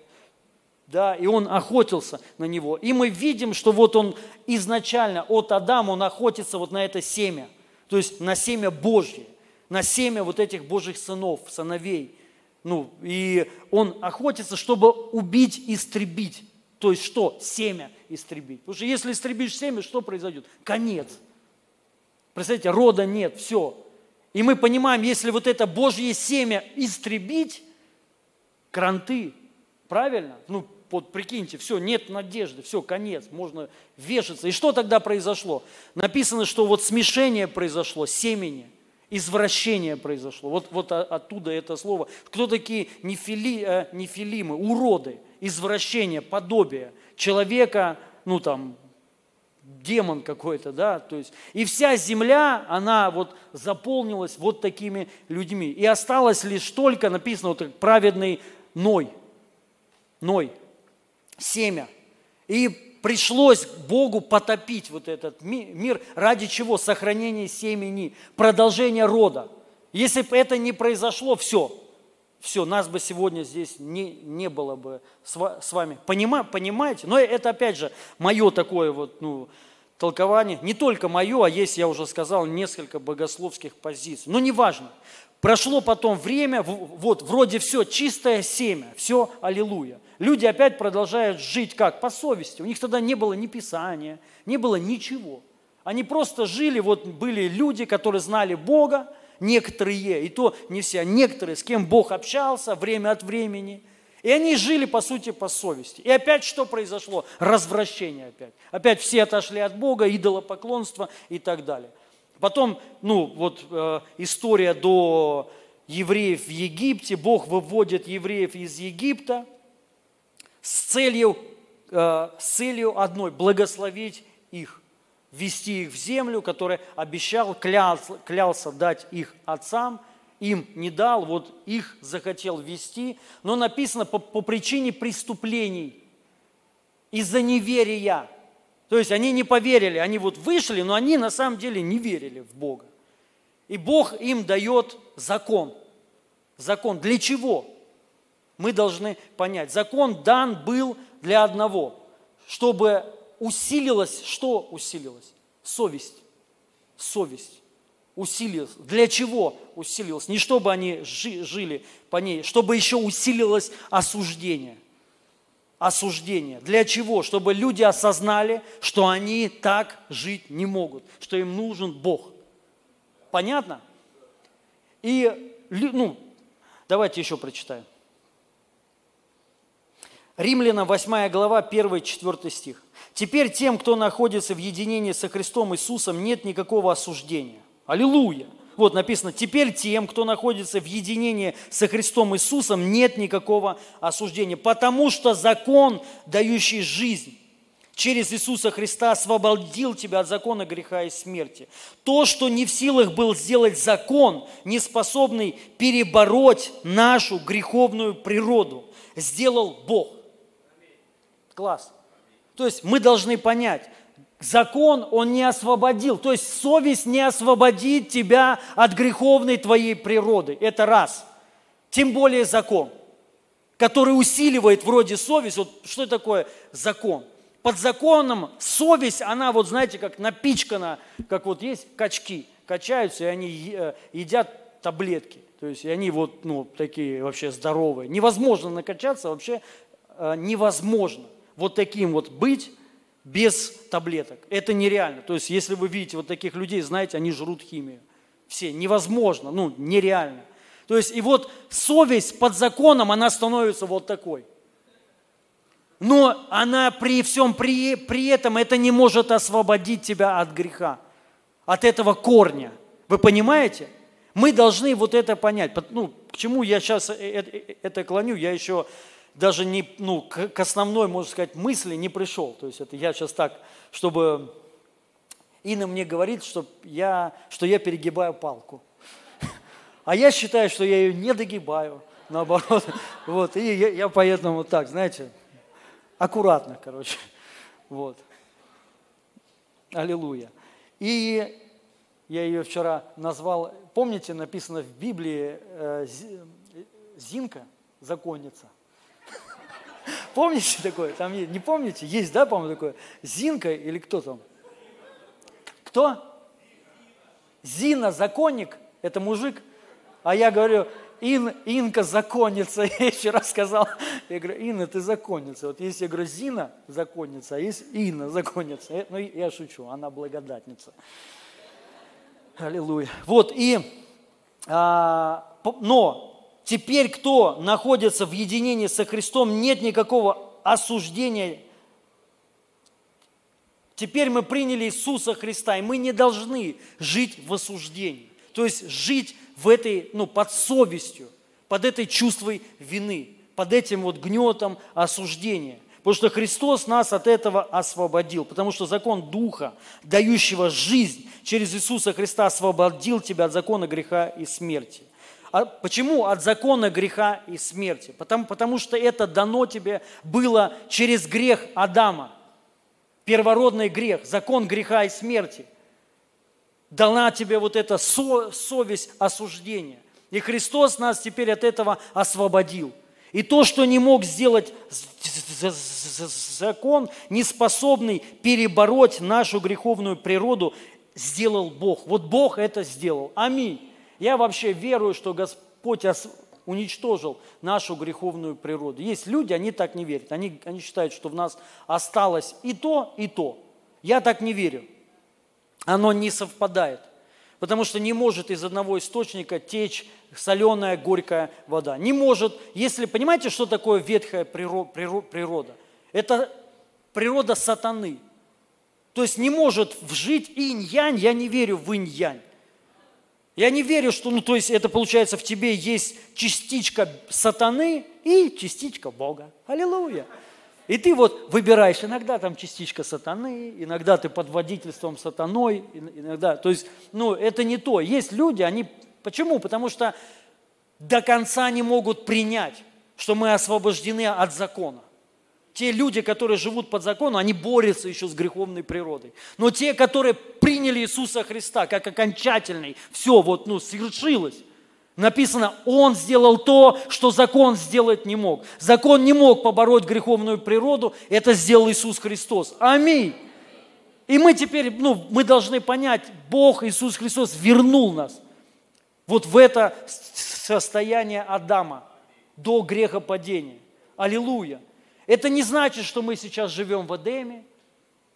да, и он охотился на него. И мы видим, что вот он изначально от Адама, он охотится вот на это семя – то есть на семя Божье, на семя вот этих Божьих сынов, сыновей. Ну, и он охотится, чтобы убить, истребить. То есть что? Семя истребить. Потому что если истребишь семя, что произойдет? Конец. Представляете, рода нет, все. И мы понимаем, если вот это Божье семя истребить, кранты, правильно? Ну, вот прикиньте, все, нет надежды, все, конец, можно вешаться. И что тогда произошло? Написано, что вот смешение произошло, семени, извращение произошло. Вот, вот оттуда это слово. Кто такие нефили, э, нефилимы, уроды, извращение, подобие человека, ну там, демон какой-то, да, то есть, и вся земля, она вот заполнилась вот такими людьми. И осталось лишь только, написано, вот праведный Ной, Ной, семя. И пришлось Богу потопить вот этот мир. Ради чего? Сохранение семени, продолжение рода. Если бы это не произошло, все, все, нас бы сегодня здесь не, не было бы с вами. Понима, понимаете? Но это, опять же, мое такое вот, ну, толкование. Не только мое, а есть, я уже сказал, несколько богословских позиций. Но неважно. Прошло потом время, вот вроде все чистое семя, все аллилуйя. Люди опять продолжают жить как? По совести. У них тогда не было ни Писания, не было ничего. Они просто жили, вот были люди, которые знали Бога, некоторые, и то не все, а некоторые, с кем Бог общался время от времени. И они жили, по сути, по совести. И опять что произошло? Развращение опять. Опять все отошли от Бога, идолопоклонство и так далее. Потом, ну, вот э, история до евреев в Египте. Бог выводит евреев из Египта с целью, э, с целью одной – благословить их, ввести их в землю, которую обещал, клялся, клялся дать их отцам, им не дал, вот их захотел ввести. Но написано по, по причине преступлений, из-за неверия – то есть они не поверили, они вот вышли, но они на самом деле не верили в Бога. И Бог им дает закон. Закон. Для чего? Мы должны понять. Закон дан был для одного, чтобы усилилась, что усилилось? Совесть. Совесть усилилась. Для чего усилилась? Не чтобы они жили по ней, чтобы еще усилилось осуждение осуждение. Для чего? Чтобы люди осознали, что они так жить не могут, что им нужен Бог. Понятно? И, ну, давайте еще прочитаем. Римляна 8 глава, 1-4 стих. «Теперь тем, кто находится в единении со Христом Иисусом, нет никакого осуждения». Аллилуйя! Вот написано, теперь тем, кто находится в единении со Христом Иисусом, нет никакого осуждения, потому что закон, дающий жизнь, через Иисуса Христа освободил тебя от закона греха и смерти. То, что не в силах был сделать закон, не способный перебороть нашу греховную природу, сделал Бог. Класс. То есть мы должны понять, закон он не освободил, то есть совесть не освободит тебя от греховной твоей природы. Это раз. Тем более закон, который усиливает вроде совесть. Вот что такое закон? Под законом совесть, она вот знаете, как напичкана, как вот есть качки, качаются, и они э, едят таблетки. То есть и они вот ну, такие вообще здоровые. Невозможно накачаться, вообще э, невозможно вот таким вот быть без таблеток. Это нереально. То есть, если вы видите вот таких людей, знаете, они жрут химию. Все. Невозможно, ну, нереально. То есть, и вот совесть под законом, она становится вот такой. Но она при всем при, при этом, это не может освободить тебя от греха, от этого корня. Вы понимаете? Мы должны вот это понять. Ну, к чему я сейчас э, э, э, это клоню, я еще даже не, ну, к, основной, можно сказать, мысли не пришел. То есть это я сейчас так, чтобы Инна мне говорит, что я, что я перегибаю палку. А я считаю, что я ее не догибаю, наоборот. Вот, и я, я поэтому вот так, знаете, аккуратно, короче. Вот. Аллилуйя. И я ее вчера назвал, помните, написано в Библии э, Зинка, законница – Помните такое? Там не помните? Есть, да, по-моему, такое? Зинка или кто там? Кто? Зина, законник, это мужик. А я говорю, Ин, Инка законница. Я еще раз сказал, я говорю, Инна, ты законница. Вот есть, я говорю, Зина законница, а есть Инна законница. Ну, я шучу, она благодатница. Аллилуйя. Вот, и, а, но теперь кто находится в единении со Христом, нет никакого осуждения. Теперь мы приняли Иисуса Христа, и мы не должны жить в осуждении. То есть жить в этой, ну, под совестью, под этой чувствой вины, под этим вот гнетом осуждения. Потому что Христос нас от этого освободил. Потому что закон Духа, дающего жизнь через Иисуса Христа, освободил тебя от закона греха и смерти. А почему от закона греха и смерти? Потому, потому что это дано тебе было через грех Адама. Первородный грех, закон греха и смерти. Дана тебе вот эта со, совесть осуждения. И Христос нас теперь от этого освободил. И то, что не мог сделать закон, не способный перебороть нашу греховную природу, сделал Бог. Вот Бог это сделал. Аминь. Я вообще верую, что Господь уничтожил нашу греховную природу. Есть люди, они так не верят. Они, они считают, что в нас осталось и то, и то. Я так не верю. Оно не совпадает. Потому что не может из одного источника течь соленая, горькая вода. Не может, если, понимаете, что такое ветхая природа? Это природа сатаны. То есть не может вжить инь-янь, я не верю в инь-янь. Я не верю, что, ну, то есть это получается в тебе есть частичка сатаны и частичка Бога. Аллилуйя. И ты вот выбираешь, иногда там частичка сатаны, иногда ты под водительством сатаной, иногда, то есть, ну, это не то. Есть люди, они, почему? Потому что до конца не могут принять, что мы освобождены от закона. Те люди, которые живут под законом, они борются еще с греховной природой. Но те, которые приняли Иисуса Христа как окончательный, все, вот, ну, свершилось. Написано, Он сделал то, что закон сделать не мог. Закон не мог побороть греховную природу, это сделал Иисус Христос. Аминь. И мы теперь, ну, мы должны понять, Бог, Иисус Христос вернул нас вот в это состояние Адама до грехопадения. Аллилуйя. Это не значит, что мы сейчас живем в Эдеме,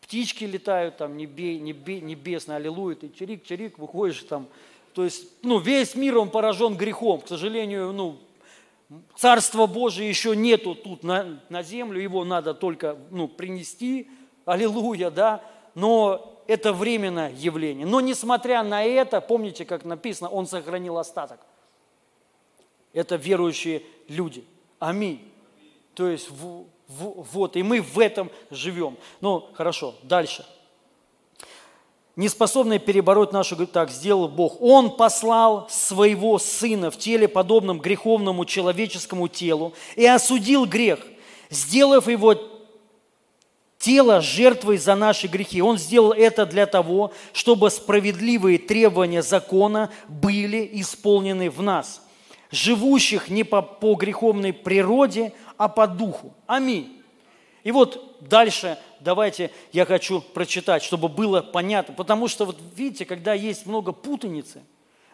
птички летают там небе, небе, небесно, аллилуйя, ты чирик-чирик, выходишь там. То есть, ну, весь мир, он поражен грехом. К сожалению, ну, Царство Божие еще нету тут на, на землю, его надо только ну, принести, аллилуйя, да, но это временное явление. Но несмотря на это, помните, как написано, Он сохранил остаток. Это верующие люди. Аминь. То есть вот, и мы в этом живем. Ну, хорошо, дальше. Не способный перебороть нашу, так сделал Бог. Он послал своего Сына в теле, подобном греховному человеческому телу, и осудил грех, сделав его тело жертвой за наши грехи. Он сделал это для того, чтобы справедливые требования закона были исполнены в нас, живущих не по, по греховной природе, а по духу. Аминь. И вот дальше давайте я хочу прочитать, чтобы было понятно. Потому что вот видите, когда есть много путаницы,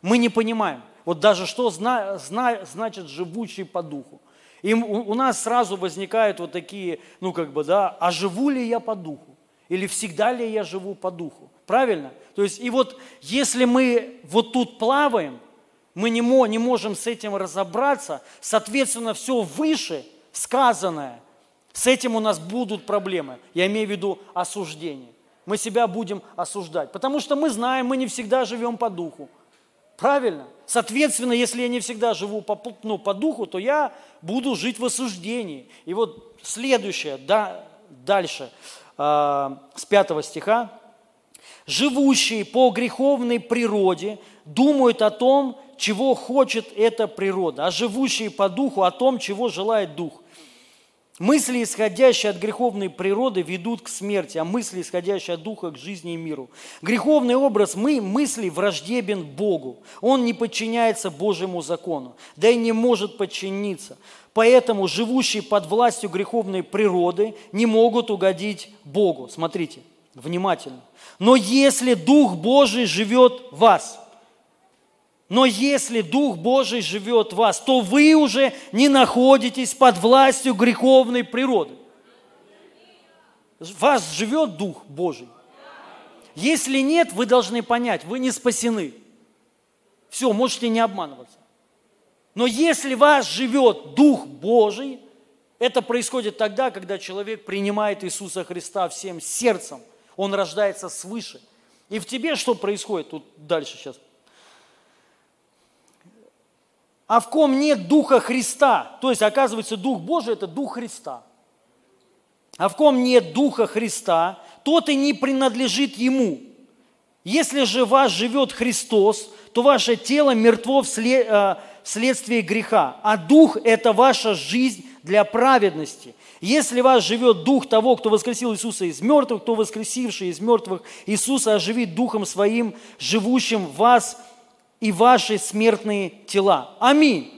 мы не понимаем. Вот даже что зна, зна, значит живущий по духу. И у нас сразу возникают вот такие, ну как бы, да, а живу ли я по духу? Или всегда ли я живу по духу? Правильно? То есть, и вот если мы вот тут плаваем, мы не, мо, не можем с этим разобраться, соответственно, все выше сказанное, с этим у нас будут проблемы. Я имею в виду осуждение. Мы себя будем осуждать, потому что мы знаем, мы не всегда живем по духу. Правильно? Соответственно, если я не всегда живу по, ну, по духу, то я буду жить в осуждении. И вот следующее, да, дальше, э, с пятого стиха. «Живущие по греховной природе думают о том, чего хочет эта природа, а живущие по духу о том, чего желает дух. Мысли, исходящие от греховной природы, ведут к смерти, а мысли, исходящие от духа, к жизни и миру. Греховный образ мы, мысли враждебен Богу. Он не подчиняется Божьему закону, да и не может подчиниться. Поэтому живущие под властью греховной природы не могут угодить Богу. Смотрите, внимательно. Но если Дух Божий живет в вас – но если Дух Божий живет в вас, то вы уже не находитесь под властью греховной природы. В вас живет Дух Божий. Если нет, вы должны понять, вы не спасены. Все, можете не обманываться. Но если вас живет Дух Божий, это происходит тогда, когда человек принимает Иисуса Христа всем сердцем. Он рождается свыше. И в тебе что происходит? Тут дальше сейчас а в ком нет Духа Христа. То есть, оказывается, Дух Божий – это Дух Христа. А в ком нет Духа Христа, тот и не принадлежит Ему. Если же вас живет Христос, то ваше тело мертво э, вследствие греха, а Дух – это ваша жизнь для праведности. Если вас живет Дух того, кто воскресил Иисуса из мертвых, то воскресивший из мертвых Иисуса оживит Духом Своим, живущим в вас – и ваши смертные тела. Аминь.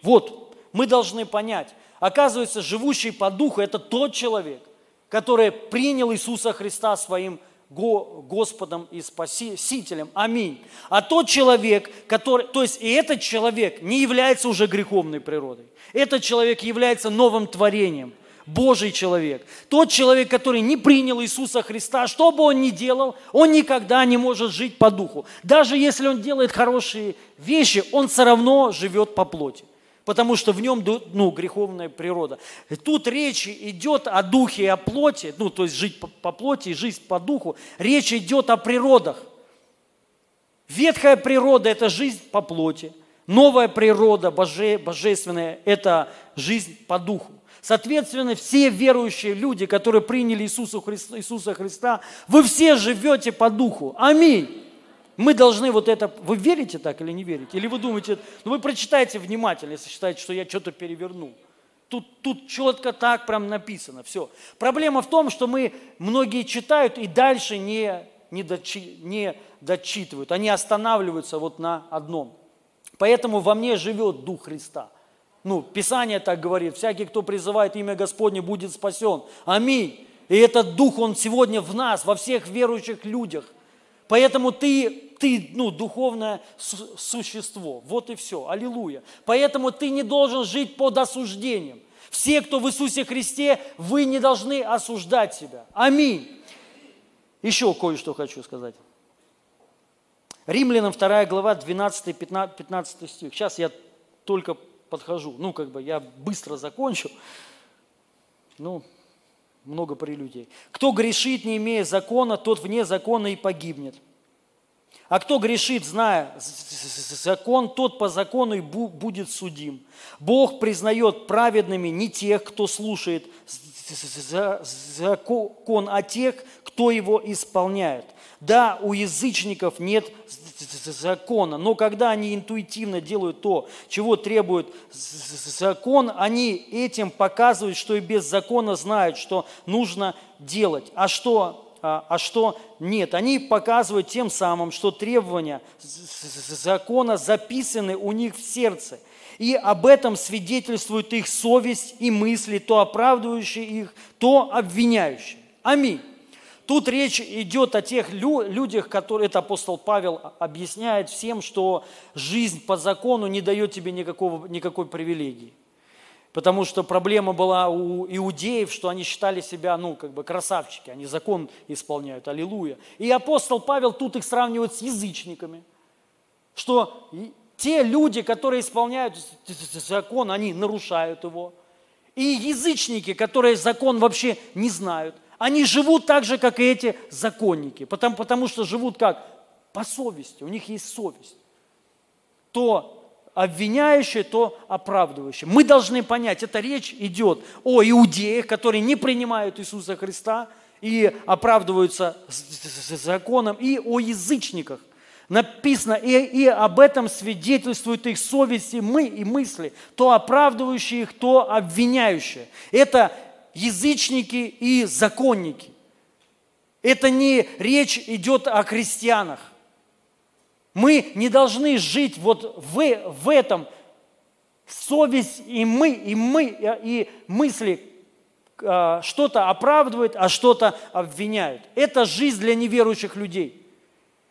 Вот, мы должны понять, оказывается, живущий по духу – это тот человек, который принял Иисуса Христа своим Господом и Спасителем. Аминь. А тот человек, который, то есть и этот человек не является уже греховной природой. Этот человек является новым творением. Божий человек. Тот человек, который не принял Иисуса Христа, что бы он ни делал, он никогда не может жить по духу. Даже если он делает хорошие вещи, он все равно живет по плоти. Потому что в нем ну, греховная природа. Тут речь идет о духе и о плоти, ну, то есть жить по, по плоти и жизнь по духу. Речь идет о природах. Ветхая природа – это жизнь по плоти. Новая природа, боже, божественная – это жизнь по духу. Соответственно, все верующие люди, которые приняли Иисуса Христа, Иисуса Христа, вы все живете по духу. Аминь. Мы должны вот это... Вы верите так или не верите? Или вы думаете... Ну, вы прочитайте внимательно, если считаете, что я что-то перевернул. Тут, тут четко так прям написано. Все. Проблема в том, что мы многие читают и дальше не, не, дочи, не дочитывают. Они останавливаются вот на одном. Поэтому во мне живет Дух Христа – ну, Писание так говорит, всякий, кто призывает имя Господне, будет спасен. Аминь. И этот Дух, Он сегодня в нас, во всех верующих людях. Поэтому ты, ты ну, духовное существо. Вот и все. Аллилуйя. Поэтому ты не должен жить под осуждением. Все, кто в Иисусе Христе, вы не должны осуждать себя. Аминь. Еще кое-что хочу сказать. Римлянам 2 глава, 12-15 стих. Сейчас я только подхожу. Ну, как бы я быстро закончу. Ну, много прелюдий. Кто грешит, не имея закона, тот вне закона и погибнет. А кто грешит, зная закон, тот по закону и будет судим. Бог признает праведными не тех, кто слушает закон, а тех, кто его исполняет. Да, у язычников нет закона, но когда они интуитивно делают то, чего требует закон, они этим показывают, что и без закона знают, что нужно делать. А что а, а что нет. Они показывают тем самым, что требования закона записаны у них в сердце. И об этом свидетельствует их совесть и мысли, то оправдывающие их, то обвиняющие. Аминь. Тут речь идет о тех людях, которые, это апостол Павел объясняет всем, что жизнь по закону не дает тебе никакого, никакой привилегии. Потому что проблема была у иудеев, что они считали себя, ну, как бы красавчики, они закон исполняют, аллилуйя. И апостол Павел тут их сравнивает с язычниками, что те люди, которые исполняют закон, они нарушают его. И язычники, которые закон вообще не знают, они живут так же, как и эти законники, потому, потому что живут как? По совести, у них есть совесть. То обвиняющее, то оправдывающее. Мы должны понять, эта речь идет о иудеях, которые не принимают Иисуса Христа и оправдываются законом, и о язычниках. Написано, и, и об этом свидетельствуют их совести мы и мысли, то оправдывающие их, то обвиняющие. Это язычники и законники. Это не речь идет о христианах. Мы не должны жить вот в, в этом. Совесть и мы, и мы, и мысли а, что-то оправдывают, а что-то обвиняют. Это жизнь для неверующих людей.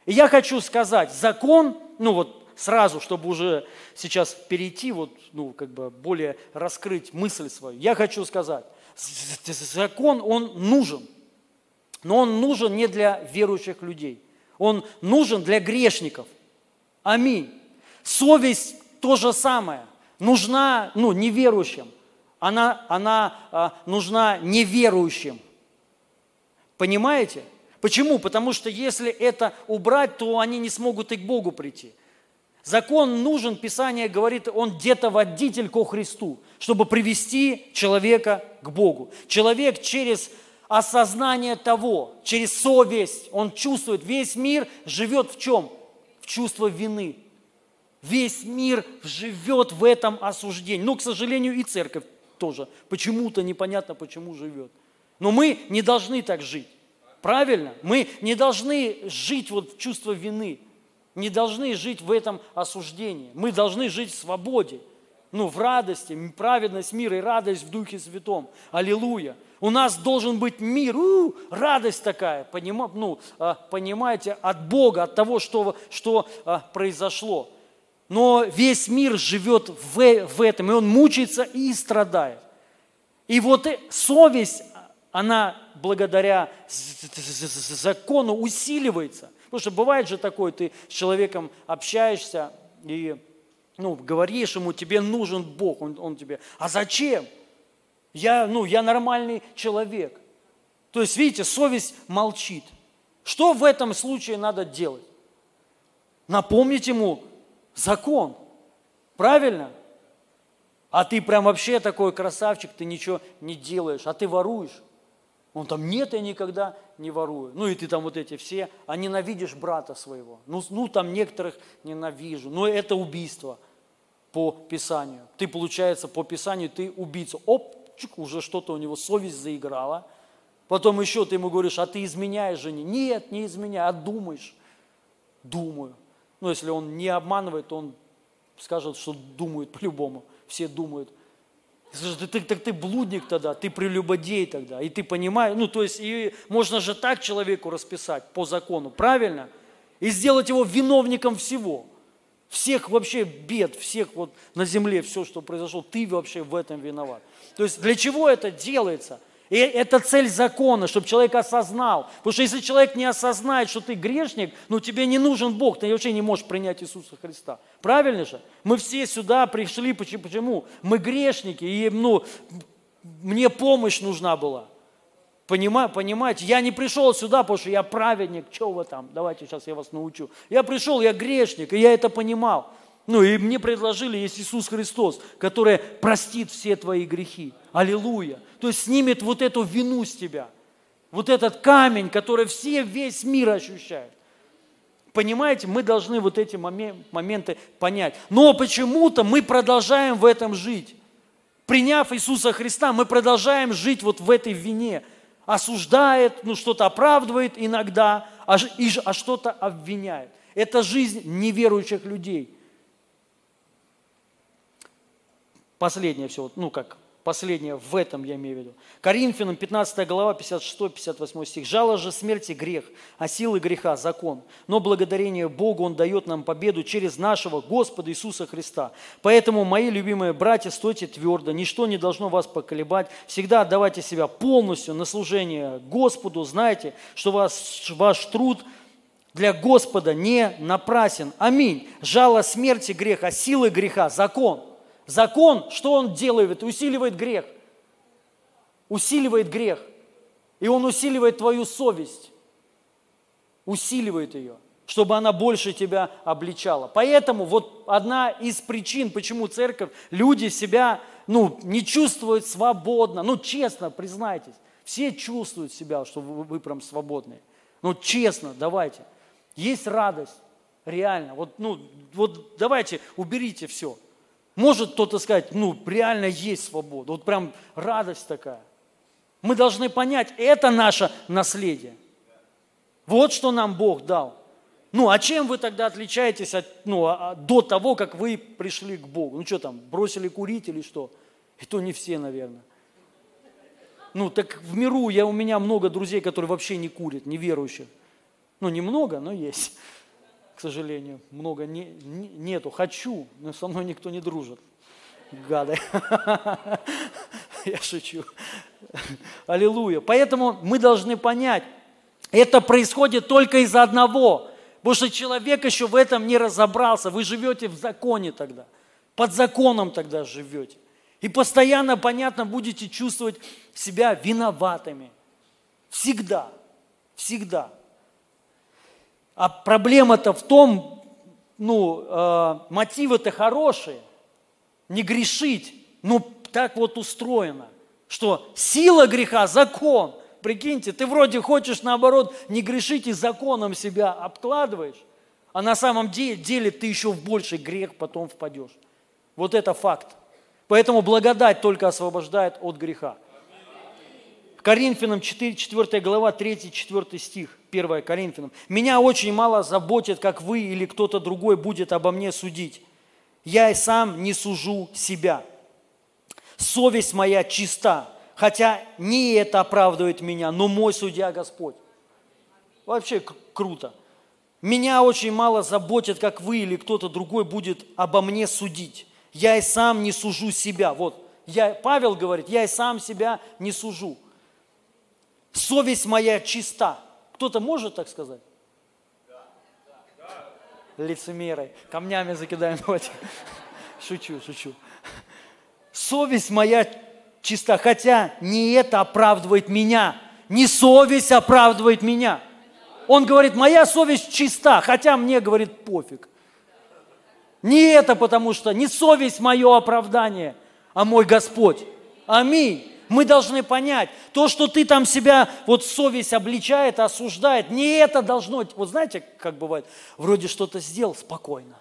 И я хочу сказать, закон, ну вот сразу, чтобы уже сейчас перейти, вот, ну, как бы более раскрыть мысль свою, я хочу сказать, закон, он нужен, но он нужен не для верующих людей – он нужен для грешников. Аминь. Совесть то же самое. Нужна, ну, неверующим. Она, она а, нужна неверующим. Понимаете? Почему? Потому что если это убрать, то они не смогут и к Богу прийти. Закон нужен, Писание говорит, он где-то водитель ко Христу, чтобы привести человека к Богу. Человек через осознание того, через совесть, он чувствует, весь мир живет в чем? В чувство вины. Весь мир живет в этом осуждении. Но, к сожалению, и церковь тоже. Почему-то непонятно, почему живет. Но мы не должны так жить. Правильно? Мы не должны жить вот в чувство вины. Не должны жить в этом осуждении. Мы должны жить в свободе. Ну, в радости, праведность, мир и радость в Духе Святом. Аллилуйя. У нас должен быть мир, у, радость такая, понима, ну, а, понимаете, от Бога, от того, что, что а, произошло. Но весь мир живет в, в этом, и он мучается и страдает. И вот совесть, она благодаря закону усиливается. Потому что бывает же такое, ты с человеком общаешься и ну, говоришь ему, тебе нужен Бог, он, он тебе, а зачем? Я, ну, я нормальный человек. То есть, видите, совесть молчит. Что в этом случае надо делать? Напомнить ему закон. Правильно? А ты прям вообще такой красавчик, ты ничего не делаешь, а ты воруешь. Он там, нет, я никогда не ворую. Ну и ты там вот эти все, а ненавидишь брата своего. Ну, ну там некоторых ненавижу. Но это убийство по Писанию. Ты, получается, по Писанию ты убийца. Оп, чик, уже что-то у него совесть заиграла. Потом еще ты ему говоришь, а ты изменяешь жене. Нет, не изменяй, а думаешь. Думаю. Ну, если он не обманывает, то он скажет, что думает по-любому. Все думают. Ты, ты, ты, ты блудник тогда, ты прелюбодей тогда. И ты понимаешь, ну, то есть, и можно же так человеку расписать по закону, правильно? И сделать его виновником всего. Всех вообще бед, всех вот на земле, все, что произошло, ты вообще в этом виноват. То есть для чего это делается? И это цель закона, чтобы человек осознал. Потому что если человек не осознает, что ты грешник, ну тебе не нужен Бог, ты вообще не можешь принять Иисуса Христа. Правильно же? Мы все сюда пришли, почему? Мы грешники, и ну, мне помощь нужна была. Понима, понимаете, я не пришел сюда, потому что я праведник, что вы там, давайте сейчас я вас научу. Я пришел, я грешник, и я это понимал. Ну и мне предложили, есть Иисус Христос, который простит все твои грехи. Аллилуйя. То есть снимет вот эту вину с тебя. Вот этот камень, который все, весь мир ощущает. Понимаете, мы должны вот эти моменты понять. Но почему-то мы продолжаем в этом жить. Приняв Иисуса Христа, мы продолжаем жить вот в этой вине – осуждает, ну что-то оправдывает иногда, а, а что-то обвиняет. Это жизнь неверующих людей. Последнее все, ну как Последнее в этом я имею в виду. Коринфянам 15 глава, 56-58 стих. «Жало же смерти грех, а силы греха – закон. Но благодарение Богу Он дает нам победу через нашего Господа Иисуса Христа. Поэтому, мои любимые братья, стойте твердо, ничто не должно вас поколебать. Всегда отдавайте себя полностью на служение Господу. Знайте, что вас, ваш труд для Господа не напрасен. Аминь. Жало смерти грех, а силы греха – закон. Закон, что он делает? Усиливает грех. Усиливает грех. И он усиливает твою совесть. Усиливает ее, чтобы она больше тебя обличала. Поэтому вот одна из причин, почему церковь, люди себя ну, не чувствуют свободно. Ну, честно, признайтесь. Все чувствуют себя, что вы, вы прям свободные. Ну, честно, давайте. Есть радость, реально. Вот, ну, вот давайте, уберите все. Может кто-то сказать, ну, реально есть свобода, вот прям радость такая. Мы должны понять, это наше наследие. Вот что нам Бог дал. Ну, а чем вы тогда отличаетесь от, ну, а, а, до того, как вы пришли к Богу? Ну, что там, бросили курить или что? И то не все, наверное. Ну, так в миру я, у меня много друзей, которые вообще не курят, неверующих. Ну, немного, но есть к сожалению, много не, не, нету. Хочу, но со мной никто не дружит. Гады. Я шучу. Аллилуйя. Поэтому мы должны понять, это происходит только из-за одного. Потому что человек еще в этом не разобрался. Вы живете в законе тогда. Под законом тогда живете. И постоянно, понятно, будете чувствовать себя виноватыми. Всегда. Всегда. А проблема-то в том, ну, э, мотивы-то хорошие, не грешить. Ну, так вот устроено, что сила греха – закон. Прикиньте, ты вроде хочешь, наоборот, не грешить и законом себя обкладываешь, а на самом деле ты еще в больший грех потом впадешь. Вот это факт. Поэтому благодать только освобождает от греха. Коринфянам 4, 4 глава, 3-4 стих, 1 Коринфянам. «Меня очень мало заботит, как вы или кто-то другой будет обо мне судить. Я и сам не сужу себя. Совесть моя чиста, хотя не это оправдывает меня, но мой судья Господь». Вообще круто. «Меня очень мало заботит, как вы или кто-то другой будет обо мне судить. Я и сам не сужу себя». Вот, я, Павел говорит, я и сам себя не сужу совесть моя чиста. Кто-то может так сказать? Лицемеры. Камнями закидаем. Давайте. Шучу, шучу. Совесть моя чиста, хотя не это оправдывает меня. Не совесть оправдывает меня. Он говорит, моя совесть чиста, хотя мне, говорит, пофиг. Не это потому что, не совесть мое оправдание, а мой Господь. Аминь мы должны понять, то, что ты там себя, вот совесть обличает, осуждает, не это должно, вот знаете, как бывает, вроде что-то сделал спокойно.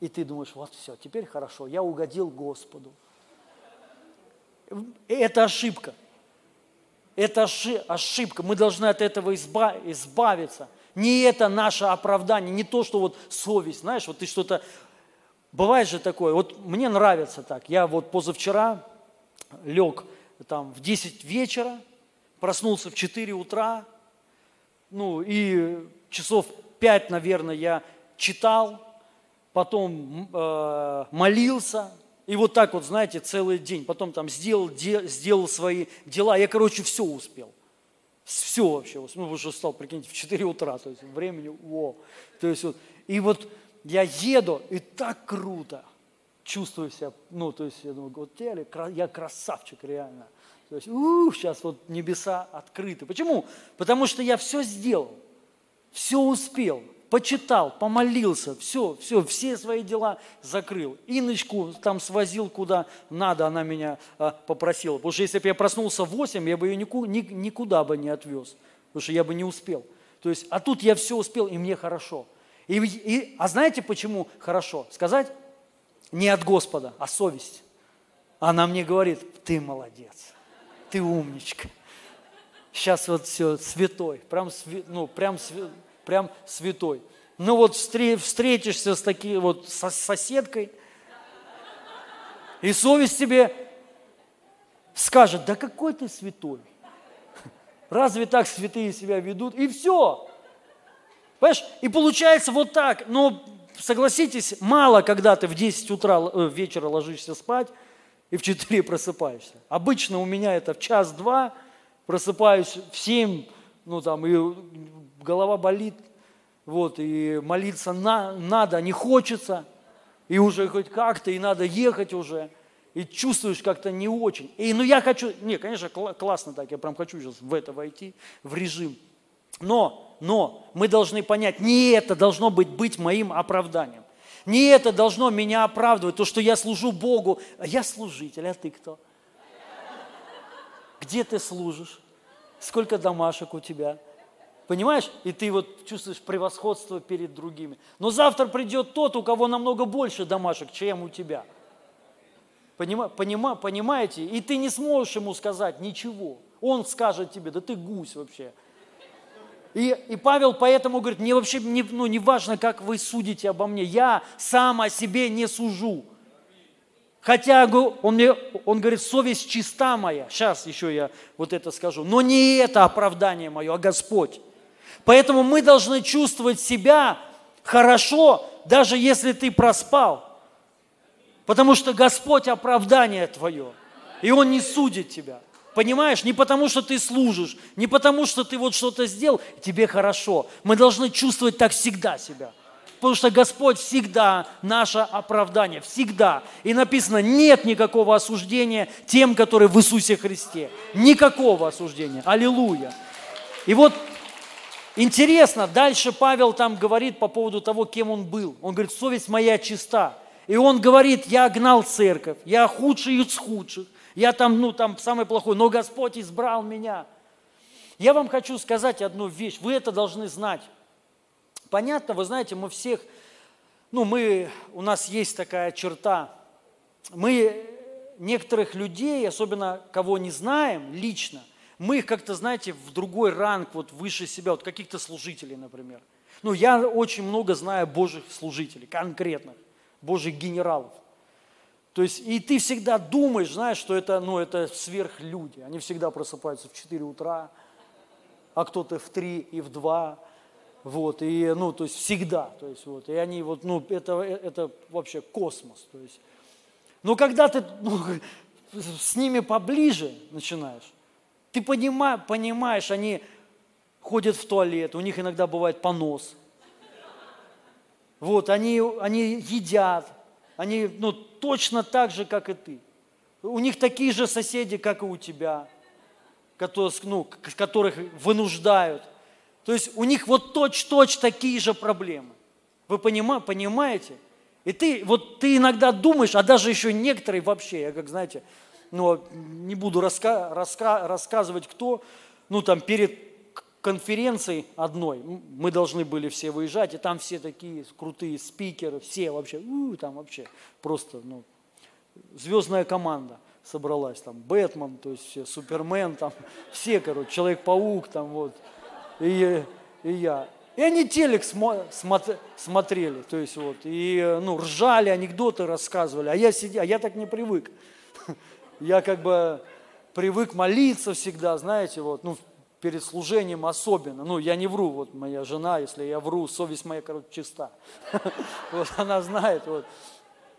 И ты думаешь, вот все, теперь хорошо, я угодил Господу. Это ошибка. Это ошибка. Мы должны от этого избавиться. Не это наше оправдание, не то, что вот совесть, знаешь, вот ты что-то... Бывает же такое, вот мне нравится так. Я вот позавчера лег там в 10 вечера, проснулся в 4 утра, ну и часов 5, наверное, я читал, потом э, молился, и вот так вот, знаете, целый день. Потом там сделал, де, сделал свои дела. Я, короче, все успел. Все вообще. Ну, уже стал, прикиньте, в 4 утра. То есть времени, во. То есть вот, и вот я еду, и так круто чувствую себя, ну, то есть я думаю, вот я, я красавчик реально. То есть, у, сейчас вот небеса открыты. Почему? Потому что я все сделал, все успел, почитал, помолился, все, все, все свои дела закрыл. Иночку там свозил куда надо, она меня а, попросила. Потому что если бы я проснулся в 8, я бы ее никуда, никуда бы не отвез, потому что я бы не успел. То есть, а тут я все успел, и мне хорошо. И, и, а знаете, почему хорошо? Сказать? Не от Господа, а совесть. Она мне говорит, ты молодец, ты умничка. Сейчас вот все святой, прям, ну, прям, прям святой. Ну вот встретишься с такой вот со соседкой, и совесть тебе скажет, да какой ты святой. Разве так святые себя ведут? И все. Понимаешь? И получается вот так. Но согласитесь, мало, когда ты в 10 утра э, вечера ложишься спать и в 4 просыпаешься. Обычно у меня это в час-два, просыпаюсь в 7, ну там, и голова болит, вот, и молиться на, надо, не хочется, и уже хоть как-то, и надо ехать уже, и чувствуешь как-то не очень. И, ну, я хочу, не, конечно, классно так, я прям хочу сейчас в это войти, в режим. Но, но мы должны понять, не это должно быть, быть моим оправданием. Не это должно меня оправдывать, то, что я служу Богу. А я служитель, а ты кто? Где ты служишь? Сколько домашек у тебя? Понимаешь? И ты вот чувствуешь превосходство перед другими. Но завтра придет тот, у кого намного больше домашек, чем у тебя. Понима, понима, понимаете? И ты не сможешь ему сказать ничего. Он скажет тебе, да ты гусь вообще. И, и Павел поэтому говорит, мне вообще не, ну, не важно, как вы судите обо мне, я сам о себе не сужу. Хотя он, мне, он говорит, совесть чиста моя. Сейчас еще я вот это скажу. Но не это оправдание мое, а Господь. Поэтому мы должны чувствовать себя хорошо, даже если ты проспал. Потому что Господь оправдание твое. И Он не судит тебя. Понимаешь? Не потому, что ты служишь, не потому, что ты вот что-то сделал, тебе хорошо. Мы должны чувствовать так всегда себя. Потому что Господь всегда наше оправдание, всегда. И написано, нет никакого осуждения тем, которые в Иисусе Христе. Никакого осуждения. Аллилуйя. И вот интересно, дальше Павел там говорит по поводу того, кем он был. Он говорит, совесть моя чиста. И он говорит, я гнал церковь, я худший из худших, я там, ну, там самый плохой, но Господь избрал меня. Я вам хочу сказать одну вещь, вы это должны знать. Понятно, вы знаете, мы всех, ну, мы, у нас есть такая черта, мы некоторых людей, особенно кого не знаем лично, мы их как-то, знаете, в другой ранг, вот выше себя, вот каких-то служителей, например. Ну, я очень много знаю Божьих служителей, конкретных, Божьих генералов. То есть, и ты всегда думаешь, знаешь, что это, ну, это сверхлюди. Они всегда просыпаются в 4 утра, а кто-то в 3 и в 2. Вот, и, ну, то есть всегда, то есть, вот, и они вот, ну, это, это вообще космос, то есть. Но когда ты ну, с ними поближе начинаешь, ты понима, понимаешь, они ходят в туалет, у них иногда бывает понос. Вот, они, они едят, они ну, точно так же, как и ты. У них такие же соседи, как и у тебя, которые, ну, которых вынуждают. То есть у них вот точь-точь такие же проблемы. Вы понимаете? И ты, вот ты иногда думаешь, а даже еще некоторые вообще, я как знаете, ну, не буду раска, раска, рассказывать кто, ну, там, перед конференцией одной, мы должны были все выезжать, и там все такие крутые спикеры, все вообще, у, там вообще просто, ну, звездная команда собралась, там, Бэтмен, то есть все, Супермен, там, все, короче, Человек-паук, там, вот, и, и я. И они телек смо, смо, смотрели, то есть вот, и, ну, ржали, анекдоты рассказывали, а я сидел, а я так не привык. Я как бы привык молиться всегда, знаете, вот, ну, перед служением особенно. Ну, я не вру, вот моя жена, если я вру, совесть моя, короче, чиста. Вот она знает, вот.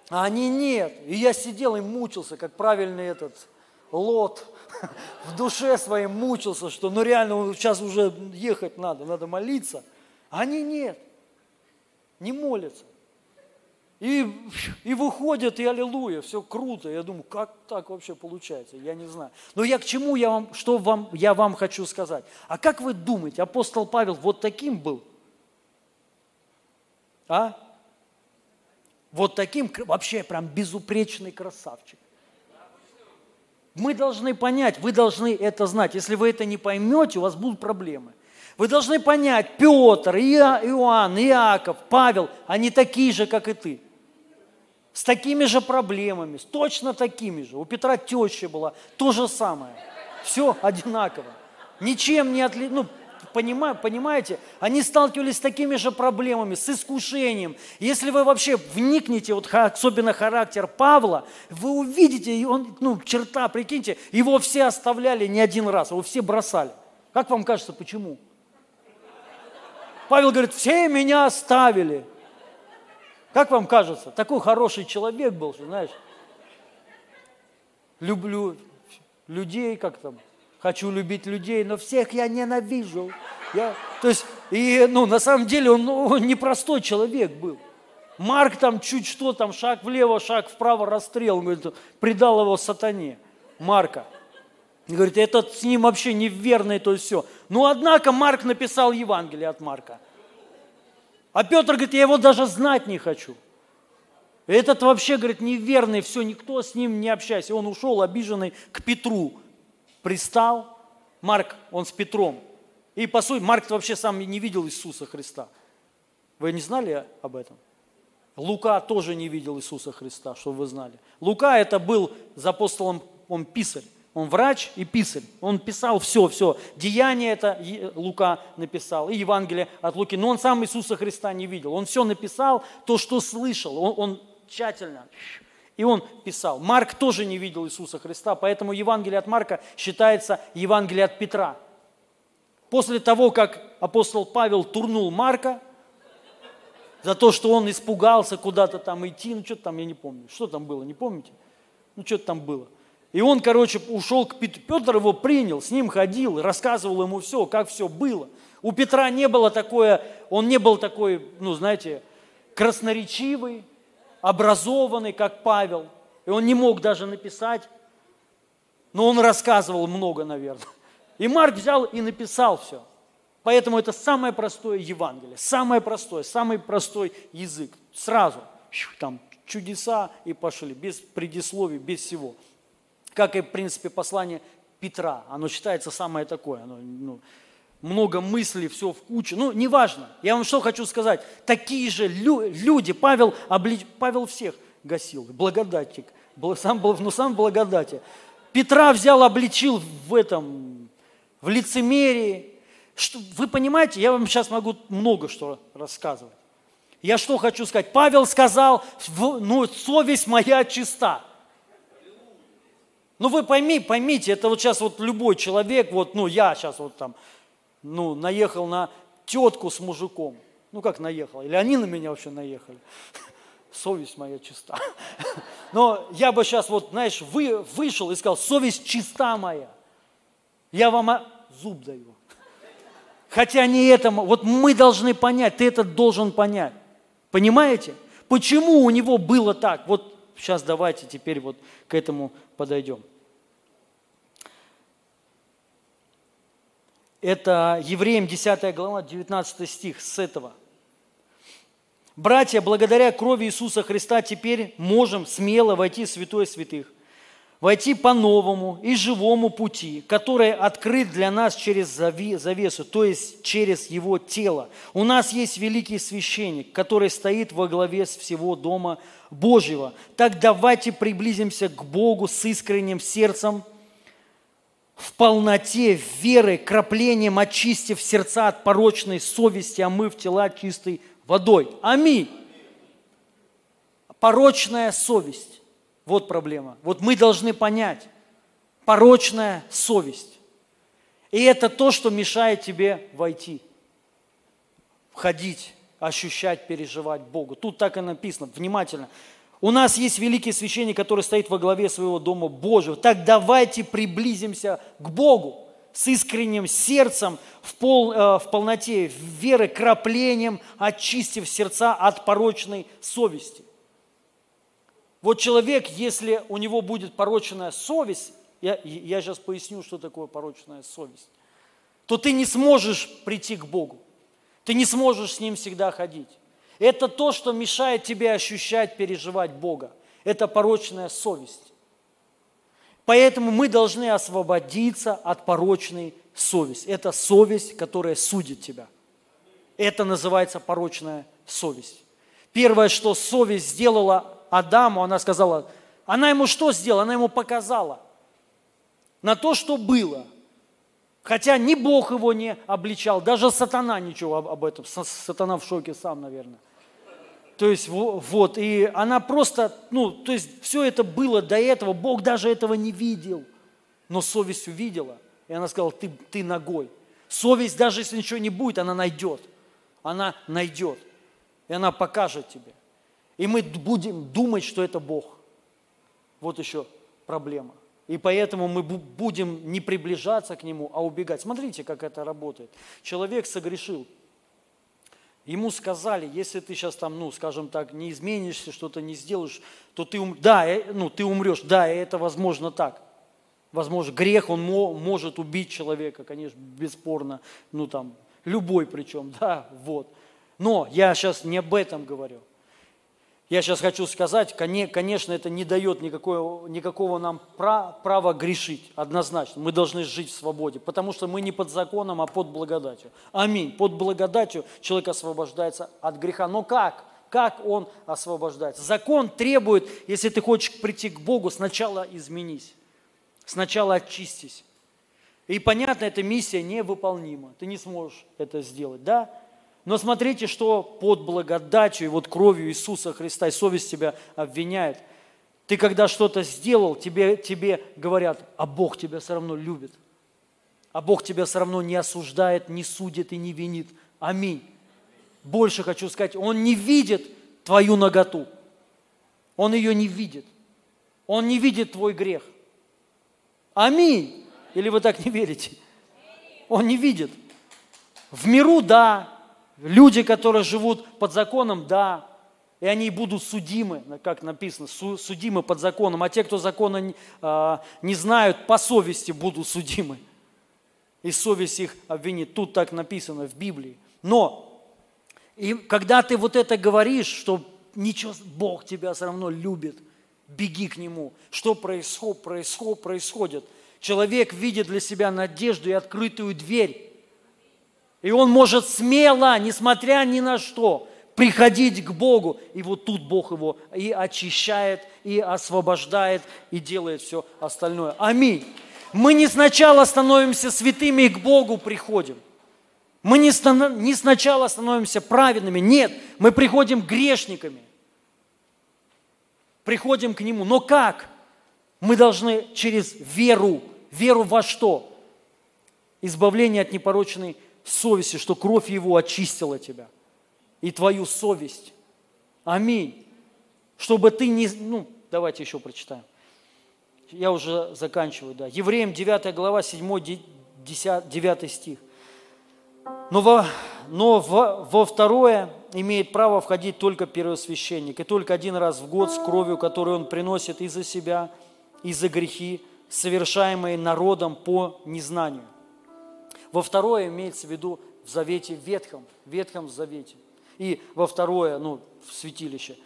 А они нет. И я сидел и мучился, как правильный этот лот. В душе своей мучился, что ну реально сейчас уже ехать надо, надо молиться. А они нет. Не молятся. И, и выходят, и аллилуйя, все круто. Я думаю, как так вообще получается? Я не знаю. Но я к чему я вам, что вам, я вам хочу сказать? А как вы думаете, апостол Павел вот таким был? А? Вот таким, вообще прям безупречный красавчик. Мы должны понять, вы должны это знать. Если вы это не поймете, у вас будут проблемы. Вы должны понять, Петр, Иоанн, Иаков, Павел, они такие же, как и ты с такими же проблемами, с точно такими же. У Петра теща была, то же самое. Все одинаково. Ничем не отли... Ну, понимаете, они сталкивались с такими же проблемами, с искушением. Если вы вообще вникнете, вот особенно характер Павла, вы увидите, он, ну, черта, прикиньте, его все оставляли не один раз, его все бросали. Как вам кажется, почему? Павел говорит, все меня оставили. Как вам кажется? Такой хороший человек был, знаешь, люблю людей, как там, хочу любить людей, но всех я ненавижу. Я, то есть, и, ну, на самом деле он, ну, он непростой человек был. Марк там чуть что, там шаг влево, шаг вправо, расстрел, он говорит, предал его сатане, Марка. И говорит, этот с ним вообще неверный, то есть все. Но однако Марк написал Евангелие от Марка – а Петр говорит, я его даже знать не хочу. Этот вообще, говорит, неверный, все, никто с ним не общается. Он ушел обиженный к Петру. Пристал, Марк, он с Петром. И по сути, Марк вообще сам не видел Иисуса Христа. Вы не знали об этом? Лука тоже не видел Иисуса Христа, чтобы вы знали. Лука это был за апостолом, он писарь. Он врач и писарь. Он писал все, все. Деяние это Лука написал, и Евангелие от Луки. Но он сам Иисуса Христа не видел. Он все написал, то, что слышал. Он, он тщательно. И он писал. Марк тоже не видел Иисуса Христа, поэтому Евангелие от Марка считается Евангелие от Петра. После того, как апостол Павел турнул Марка за то, что он испугался куда-то там идти, ну что-то там, я не помню, что там было, не помните? Ну что-то там было – и он, короче, ушел к Петру. Петр его принял, с ним ходил, рассказывал ему все, как все было. У Петра не было такое, он не был такой, ну, знаете, красноречивый, образованный, как Павел. И он не мог даже написать, но он рассказывал много, наверное. И Марк взял и написал все. Поэтому это самое простое Евангелие, самое простое, самый простой язык. Сразу там чудеса и пошли, без предисловий, без всего как и, в принципе, послание Петра. Оно считается самое такое. Оно, ну, много мыслей, все в кучу. Ну, неважно. Я вам что хочу сказать. Такие же лю- люди, Павел, обли... Павел всех гасил. Благодатик. Сам был, ну, сам благодати. Петра взял, обличил в этом, в лицемерии. Что, вы понимаете, я вам сейчас могу много что рассказывать. Я что хочу сказать? Павел сказал, ну, совесть моя чиста. Ну вы пойми, поймите, это вот сейчас вот любой человек, вот, ну я сейчас вот там, ну, наехал на тетку с мужиком. Ну как наехал? Или они на меня вообще наехали? Совесть моя чиста. Но я бы сейчас вот, знаешь, вы, вышел и сказал, совесть чиста моя. Я вам зуб даю. Хотя не это, вот мы должны понять, ты это должен понять. Понимаете? Почему у него было так? Вот сейчас давайте теперь вот к этому подойдем. Это Евреям 10 глава, 19 стих с этого. Братья, благодаря крови Иисуса Христа теперь можем смело войти в святое святых, войти по новому и живому пути, который открыт для нас через завесу, то есть через Его тело. У нас есть великий священник, который стоит во главе всего Дома Божьего. Так давайте приблизимся к Богу с искренним сердцем – в полноте веры, краплением очистив сердца от порочной совести, омыв тела чистой водой. Аминь. Порочная совесть. Вот проблема. Вот мы должны понять. Порочная совесть. И это то, что мешает тебе войти, входить, ощущать, переживать Богу. Тут так и написано, внимательно. У нас есть великий священник, который стоит во главе своего Дома Божьего. Так давайте приблизимся к Богу с искренним сердцем, в, пол, э, в полноте веры, краплением, очистив сердца от порочной совести. Вот человек, если у него будет порочная совесть, я, я сейчас поясню, что такое порочная совесть, то ты не сможешь прийти к Богу. Ты не сможешь с Ним всегда ходить. Это то, что мешает тебе ощущать, переживать Бога. Это порочная совесть. Поэтому мы должны освободиться от порочной совести. Это совесть, которая судит тебя. Это называется порочная совесть. Первое, что совесть сделала Адаму, она сказала, она ему что сделала? Она ему показала на то, что было. Хотя ни Бог его не обличал, даже сатана ничего об этом. Сатана в шоке сам, наверное. То есть вот, и она просто, ну, то есть все это было до этого, Бог даже этого не видел. Но совесть увидела, и она сказала, ты, ты ногой. Совесть, даже если ничего не будет, она найдет. Она найдет. И она покажет тебе. И мы будем думать, что это Бог. Вот еще проблема. И поэтому мы будем не приближаться к Нему, а убегать. Смотрите, как это работает. Человек согрешил. Ему сказали, если ты сейчас там, ну, скажем так, не изменишься, что-то не сделаешь, то ты, ум... да, э, ну, ты умрешь. Да, это возможно так. Возможно, грех, он может убить человека, конечно, бесспорно. Ну, там, любой причем, да, вот. Но я сейчас не об этом говорю. Я сейчас хочу сказать, конечно, это не дает никакого, никакого нам права грешить, однозначно. Мы должны жить в свободе, потому что мы не под законом, а под благодатью. Аминь. Под благодатью человек освобождается от греха. Но как? Как он освобождается? Закон требует, если ты хочешь прийти к Богу, сначала изменись, сначала очистись. И понятно, эта миссия невыполнима. Ты не сможешь это сделать, да? Но смотрите, что под благодатью и вот кровью Иисуса Христа и совесть тебя обвиняет. Ты когда что-то сделал, тебе, тебе говорят, а Бог тебя все равно любит. А Бог тебя все равно не осуждает, не судит и не винит. Аминь. Больше хочу сказать, Он не видит твою наготу. Он ее не видит. Он не видит твой грех. Аминь. Или вы так не верите? Он не видит. В миру, да, Люди, которые живут под законом, да, и они будут судимы, как написано, судимы под законом. А те, кто закона не знают, по совести будут судимы. И совесть их обвинит. Тут так написано в Библии. Но, и когда ты вот это говоришь, что ничего, Бог тебя все равно любит, беги к Нему. Что происходит, происходит, происходит? Человек видит для себя надежду и открытую дверь и он может смело, несмотря ни на что, приходить к Богу. И вот тут Бог его и очищает, и освобождает, и делает все остальное. Аминь. Мы не сначала становимся святыми и к Богу приходим. Мы не, не сначала становимся праведными. Нет, мы приходим грешниками. Приходим к Нему. Но как? Мы должны через веру. Веру во что? Избавление от непорочной совести, что кровь Его очистила тебя и твою совесть. Аминь. Чтобы ты не... Ну, давайте еще прочитаем. Я уже заканчиваю, да. Евреям 9 глава, 7, 10, 9 стих. Но, во, но во, во второе имеет право входить только первосвященник, и только один раз в год с кровью, которую он приносит и за себя, и за грехи, совершаемые народом по незнанию. Во второе имеется в виду в завете ветхом, ветхом завете. И во второе, ну, в святилище.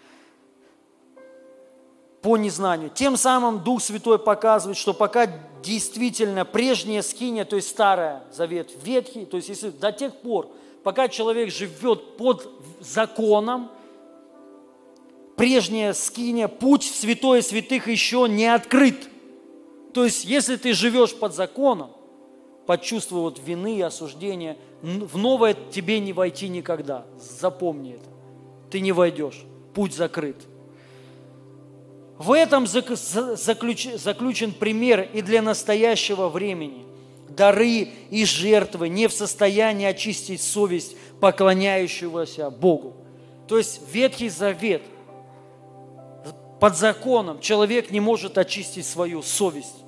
По незнанию. Тем самым Дух Святой показывает, что пока действительно прежняя скиния, то есть старая завет, ветхий, то есть если до тех пор, пока человек живет под законом, прежняя скиния, путь в святое святых еще не открыт. То есть, если ты живешь под законом, под чувство вот вины и осуждения, в новое тебе не войти никогда. Запомни это. Ты не войдешь. Путь закрыт. В этом заключен пример и для настоящего времени. Дары и жертвы не в состоянии очистить совесть поклоняющегося Богу. То есть Ветхий Завет под законом человек не может очистить свою совесть.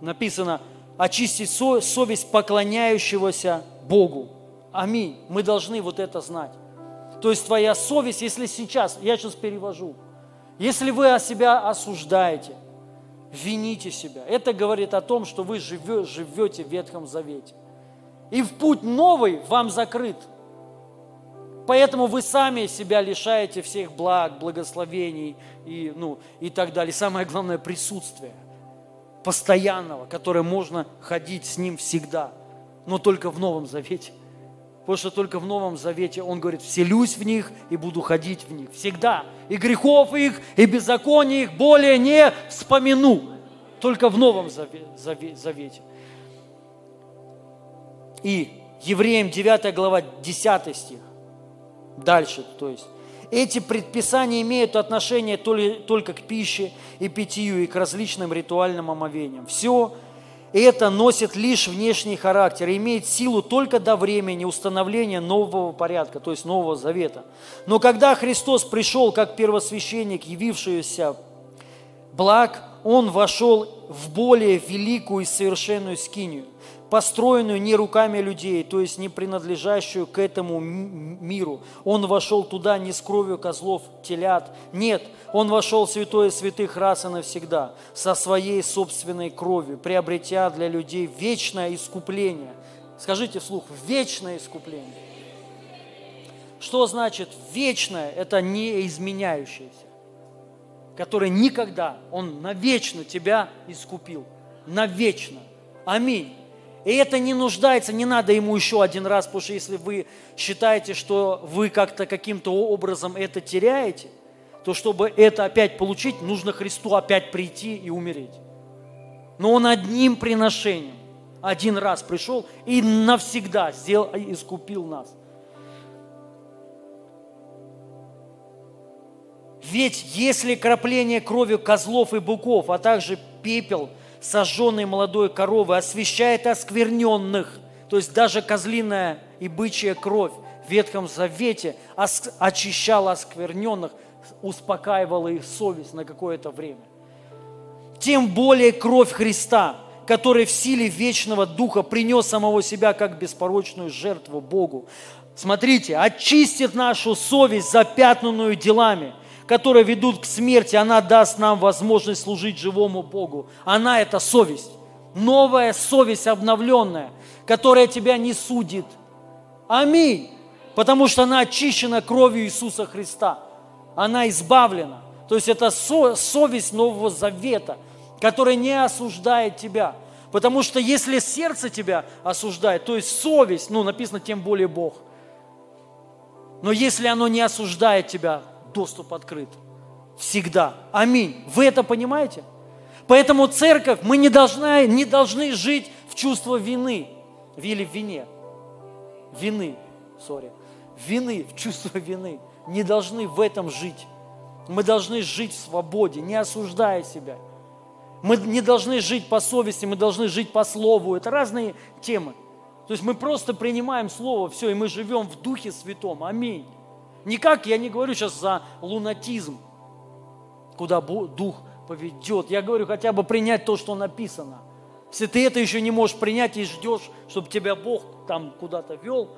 Написано, очистить совесть поклоняющегося Богу. Аминь. Мы должны вот это знать. То есть твоя совесть, если сейчас, я сейчас перевожу, Если вы о себя осуждаете, вините себя, это говорит о том, что вы живете в Ветхом Завете. И в путь новый вам закрыт. Поэтому вы сами себя лишаете всех благ, благословений и, ну, и так далее. Самое главное – присутствие постоянного, которое можно ходить с ним всегда, но только в Новом Завете. Потому что только в Новом Завете Он говорит, вселюсь в них и буду ходить в них всегда. И грехов их, и беззаконий их более не вспомяну. Только в Новом Завете. И Евреям 9 глава 10 стих. Дальше, то есть. Эти предписания имеют отношение только к пище и питью, и к различным ритуальным омовениям. Все это носит лишь внешний характер и имеет силу только до времени установления нового порядка, то есть Нового Завета. Но когда Христос пришел как первосвященник, явившийся благ, Он вошел в более великую и совершенную скинию, построенную не руками людей, то есть не принадлежащую к этому миру. Он вошел туда не с кровью козлов, телят. Нет, он вошел в святое святых раз и навсегда, со своей собственной кровью, приобретя для людей вечное искупление. Скажите вслух, вечное искупление. Что значит вечное? Это не изменяющееся, которое никогда, он навечно тебя искупил. Навечно. Аминь. И это не нуждается, не надо ему еще один раз, потому что если вы считаете, что вы как-то каким-то образом это теряете, то чтобы это опять получить, нужно Христу опять прийти и умереть. Но Он одним приношением один раз пришел и навсегда сделал, искупил нас. Ведь если крапление крови козлов и быков, а также пепел – сожженной молодой коровы освещает оскверненных, то есть даже козлиная и бычья кровь в Ветхом Завете очищала оскверненных, успокаивала их совесть на какое-то время. Тем более кровь Христа, который в силе вечного Духа принес самого себя как беспорочную жертву Богу. Смотрите, очистит нашу совесть, запятнанную делами – которые ведут к смерти, она даст нам возможность служить живому Богу. Она – это совесть. Новая совесть обновленная, которая тебя не судит. Аминь. Потому что она очищена кровью Иисуса Христа. Она избавлена. То есть это совесть Нового Завета, которая не осуждает тебя. Потому что если сердце тебя осуждает, то есть совесть, ну написано тем более Бог. Но если оно не осуждает тебя, доступ открыт. Всегда. Аминь. Вы это понимаете? Поэтому церковь, мы не должны, не должны жить в чувство вины или в вине. Вины, сори. Вины, в чувство вины. Не должны в этом жить. Мы должны жить в свободе, не осуждая себя. Мы не должны жить по совести, мы должны жить по слову. Это разные темы. То есть мы просто принимаем Слово, все, и мы живем в Духе Святом. Аминь. Никак я не говорю сейчас за лунатизм, куда дух поведет. Я говорю хотя бы принять то, что написано. Если ты это еще не можешь принять и ждешь, чтобы тебя Бог там куда-то вел,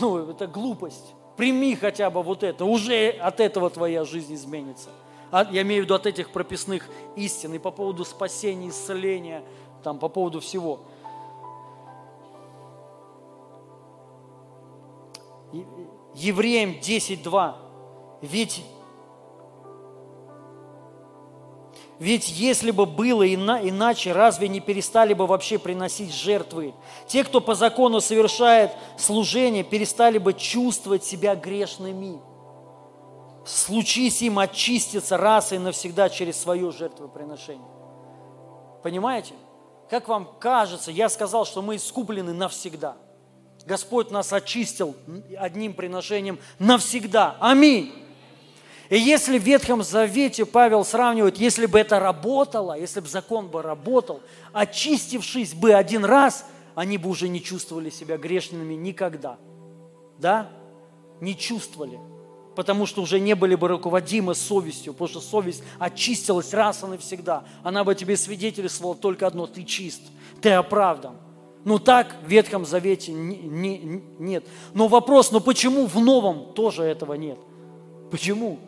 ну, это глупость. Прими хотя бы вот это, уже от этого твоя жизнь изменится. А, я имею в виду от этих прописных истин и по поводу спасения, исцеления, там, по поводу всего. Евреям 10.2. Ведь, ведь если бы было иначе, разве не перестали бы вообще приносить жертвы? Те, кто по закону совершает служение, перестали бы чувствовать себя грешными. Случись им очиститься раз и навсегда через свое жертвоприношение. Понимаете? Как вам кажется, я сказал, что мы искуплены навсегда – Господь нас очистил одним приношением навсегда. Аминь. И если в Ветхом Завете Павел сравнивает, если бы это работало, если бы закон бы работал, очистившись бы один раз, они бы уже не чувствовали себя грешными никогда. Да? Не чувствовали. Потому что уже не были бы руководимы совестью, потому что совесть очистилась раз и навсегда. Она бы тебе свидетельствовала только одно – ты чист, ты оправдан. Ну так в Ветхом Завете не, не, нет. Но вопрос, ну почему в Новом тоже этого нет? Почему?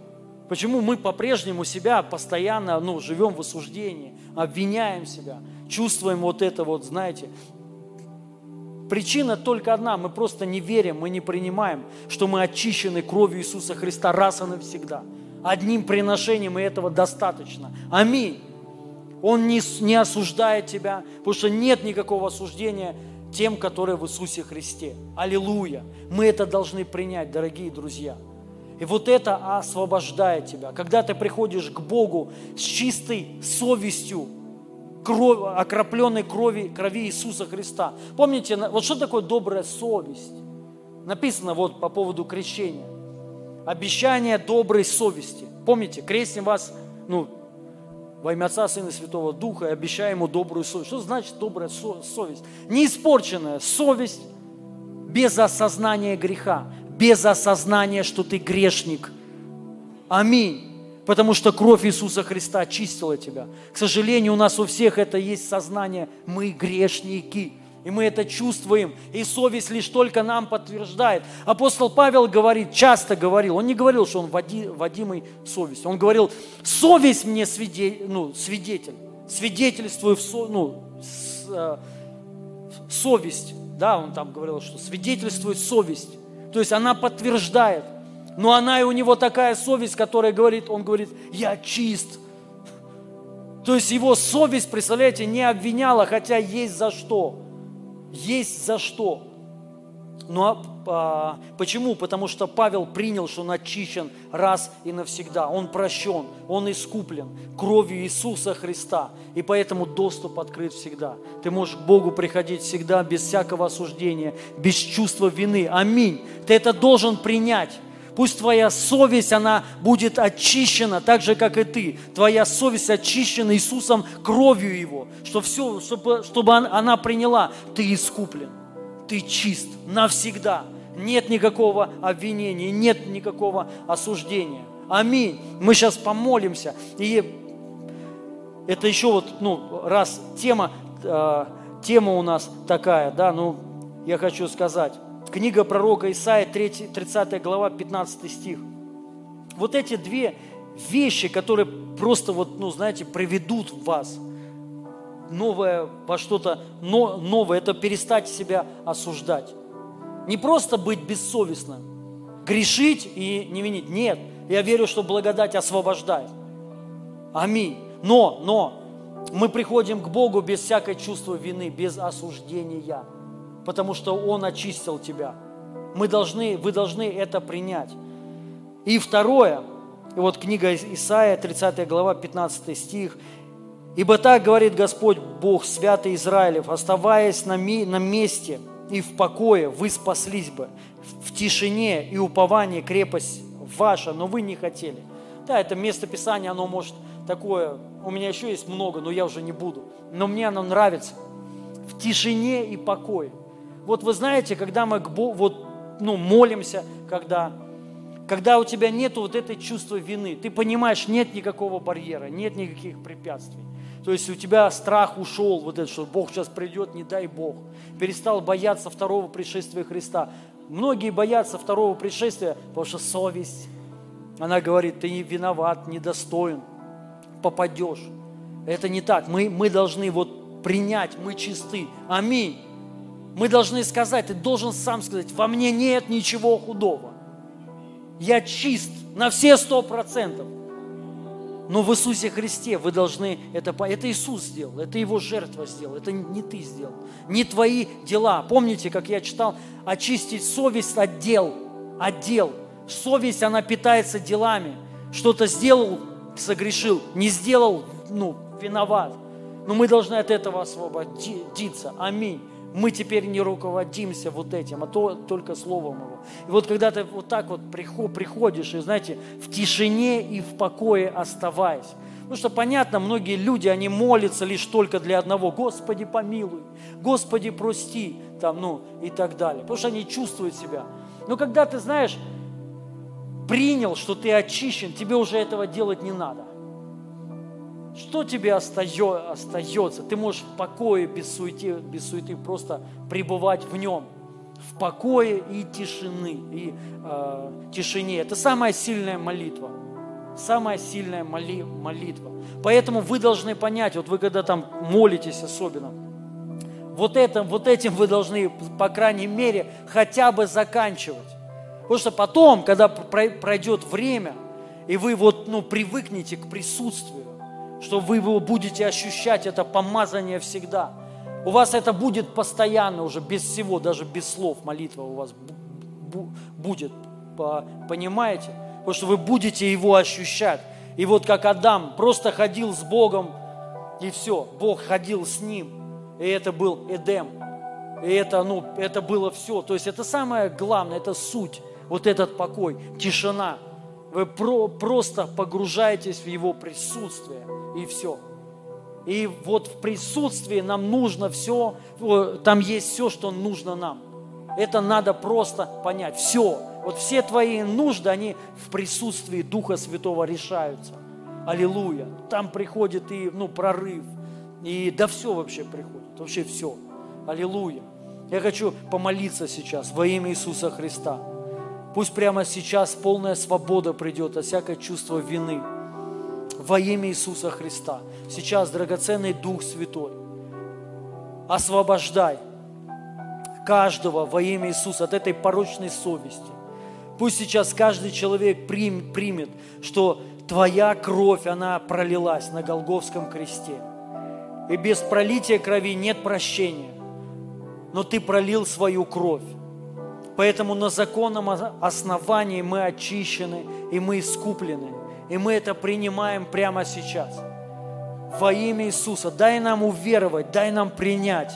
Почему мы по-прежнему себя постоянно ну, живем в осуждении, обвиняем себя, чувствуем вот это вот, знаете, Причина только одна, мы просто не верим, мы не принимаем, что мы очищены кровью Иисуса Христа раз и навсегда. Одним приношением и этого достаточно. Аминь. Он не, не осуждает тебя, потому что нет никакого осуждения тем, которые в Иисусе Христе. Аллилуйя. Мы это должны принять, дорогие друзья. И вот это освобождает тебя. Когда ты приходишь к Богу с чистой совестью, кровь, окропленной крови, крови Иисуса Христа. Помните, вот что такое добрая совесть? Написано вот по поводу крещения. Обещание доброй совести. Помните, крестим вас, ну, во имя Отца, Сына и Святого Духа и обещаем ему добрую совесть. Что значит добрая совесть? Неиспорченная совесть без осознания греха, без осознания, что ты грешник. Аминь. Потому что кровь Иисуса Христа очистила тебя. К сожалению, у нас у всех это есть сознание. Мы грешники. И мы это чувствуем. И совесть лишь только нам подтверждает. Апостол Павел говорит, часто говорил, он не говорил, что он водимый совестью. Он говорил, совесть мне свидетель, ну, свидетель. Свидетельствую в со, ну, с, э, совесть. Да, он там говорил, что свидетельствует совесть. То есть она подтверждает. Но она и у него такая совесть, которая говорит, он говорит, я чист. То есть его совесть, представляете, не обвиняла, хотя есть за что есть за что. Ну а, а, почему? Потому что Павел принял, что он очищен раз и навсегда. Он прощен, он искуплен кровью Иисуса Христа. И поэтому доступ открыт всегда. Ты можешь к Богу приходить всегда без всякого осуждения, без чувства вины. Аминь. Ты это должен принять. Пусть твоя совесть, она будет очищена, так же, как и ты. Твоя совесть очищена Иисусом кровью Его, что все, чтобы, чтобы она приняла. Ты искуплен, ты чист навсегда. Нет никакого обвинения, нет никакого осуждения. Аминь. Мы сейчас помолимся. И это еще вот, ну, раз тема, э, тема у нас такая, да, ну, я хочу сказать. Книга пророка Исаия, 3, 30 глава, 15 стих. Вот эти две вещи, которые просто вот, ну, знаете, приведут вас новое во что-то новое, это перестать себя осуждать. Не просто быть бессовестным, грешить и не винить. Нет, я верю, что благодать освобождает. Аминь. Но, но, мы приходим к Богу без всякой чувства вины, без осуждения потому что Он очистил тебя. Мы должны, вы должны это принять. И второе, и вот книга Исаия, 30 глава, 15 стих. «Ибо так говорит Господь Бог, святый Израилев, оставаясь на, ми, на месте и в покое, вы спаслись бы, в тишине и уповании крепость ваша, но вы не хотели». Да, это место Писания, оно может такое, у меня еще есть много, но я уже не буду. Но мне оно нравится. В тишине и покое. Вот вы знаете, когда мы вот, ну, молимся, когда, когда у тебя нет вот этой чувства вины, ты понимаешь, нет никакого барьера, нет никаких препятствий. То есть у тебя страх ушел, вот это, что Бог сейчас придет, не дай Бог. Перестал бояться второго пришествия Христа. Многие боятся второго пришествия, потому что совесть, она говорит, ты не виноват, недостоин, попадешь. Это не так. Мы, мы должны вот принять, мы чисты. Аминь. Мы должны сказать, ты должен сам сказать, во мне нет ничего худого. Я чист на все сто процентов. Но в Иисусе Христе вы должны это Это Иисус сделал, это Его жертва сделал, это не ты сделал. Не твои дела. Помните, как я читал, очистить совесть от дел. От дел. Совесть, она питается делами. Что-то сделал, согрешил. Не сделал, ну, виноват. Но мы должны от этого освободиться. Аминь мы теперь не руководимся вот этим, а то только Словом Его. И вот когда ты вот так вот приходишь, и знаете, в тишине и в покое оставаясь, Потому что, понятно, многие люди, они молятся лишь только для одного. Господи, помилуй, Господи, прости, там, ну, и так далее. Потому что они чувствуют себя. Но когда ты, знаешь, принял, что ты очищен, тебе уже этого делать не надо. Что тебе остается? Ты можешь в покое, без суеты, без суеты просто пребывать в нем. В покое и тишины, и э, тишине. Это самая сильная молитва. самая сильная моли, молитва. Поэтому вы должны понять, вот вы когда там молитесь особенно, вот, это, вот этим вы должны, по крайней мере, хотя бы заканчивать. Потому что потом, когда пройдет время, и вы вот, ну, привыкнете к присутствию, что вы будете ощущать это помазание всегда. У вас это будет постоянно уже, без всего, даже без слов молитва у вас будет, понимаете? Потому что вы будете его ощущать. И вот как Адам просто ходил с Богом, и все, Бог ходил с ним. И это был Эдем. И это, ну, это было все. То есть это самое главное, это суть. Вот этот покой, тишина. Вы про, просто погружаетесь в Его присутствие, и все. И вот в присутствии нам нужно все, там есть все, что нужно нам. Это надо просто понять. Все. Вот все твои нужды, они в присутствии Духа Святого решаются. Аллилуйя. Там приходит и ну, прорыв. И да все вообще приходит. Вообще все. Аллилуйя. Я хочу помолиться сейчас во имя Иисуса Христа. Пусть прямо сейчас полная свобода придет от всякое чувство вины. Во имя Иисуса Христа. Сейчас, драгоценный Дух Святой, освобождай каждого во имя Иисуса от этой порочной совести. Пусть сейчас каждый человек примет, что Твоя кровь, она пролилась на Голговском кресте. И без пролития крови нет прощения. Но Ты пролил свою кровь. Поэтому на законном основании мы очищены и мы искуплены. И мы это принимаем прямо сейчас. Во имя Иисуса дай нам уверовать, дай нам принять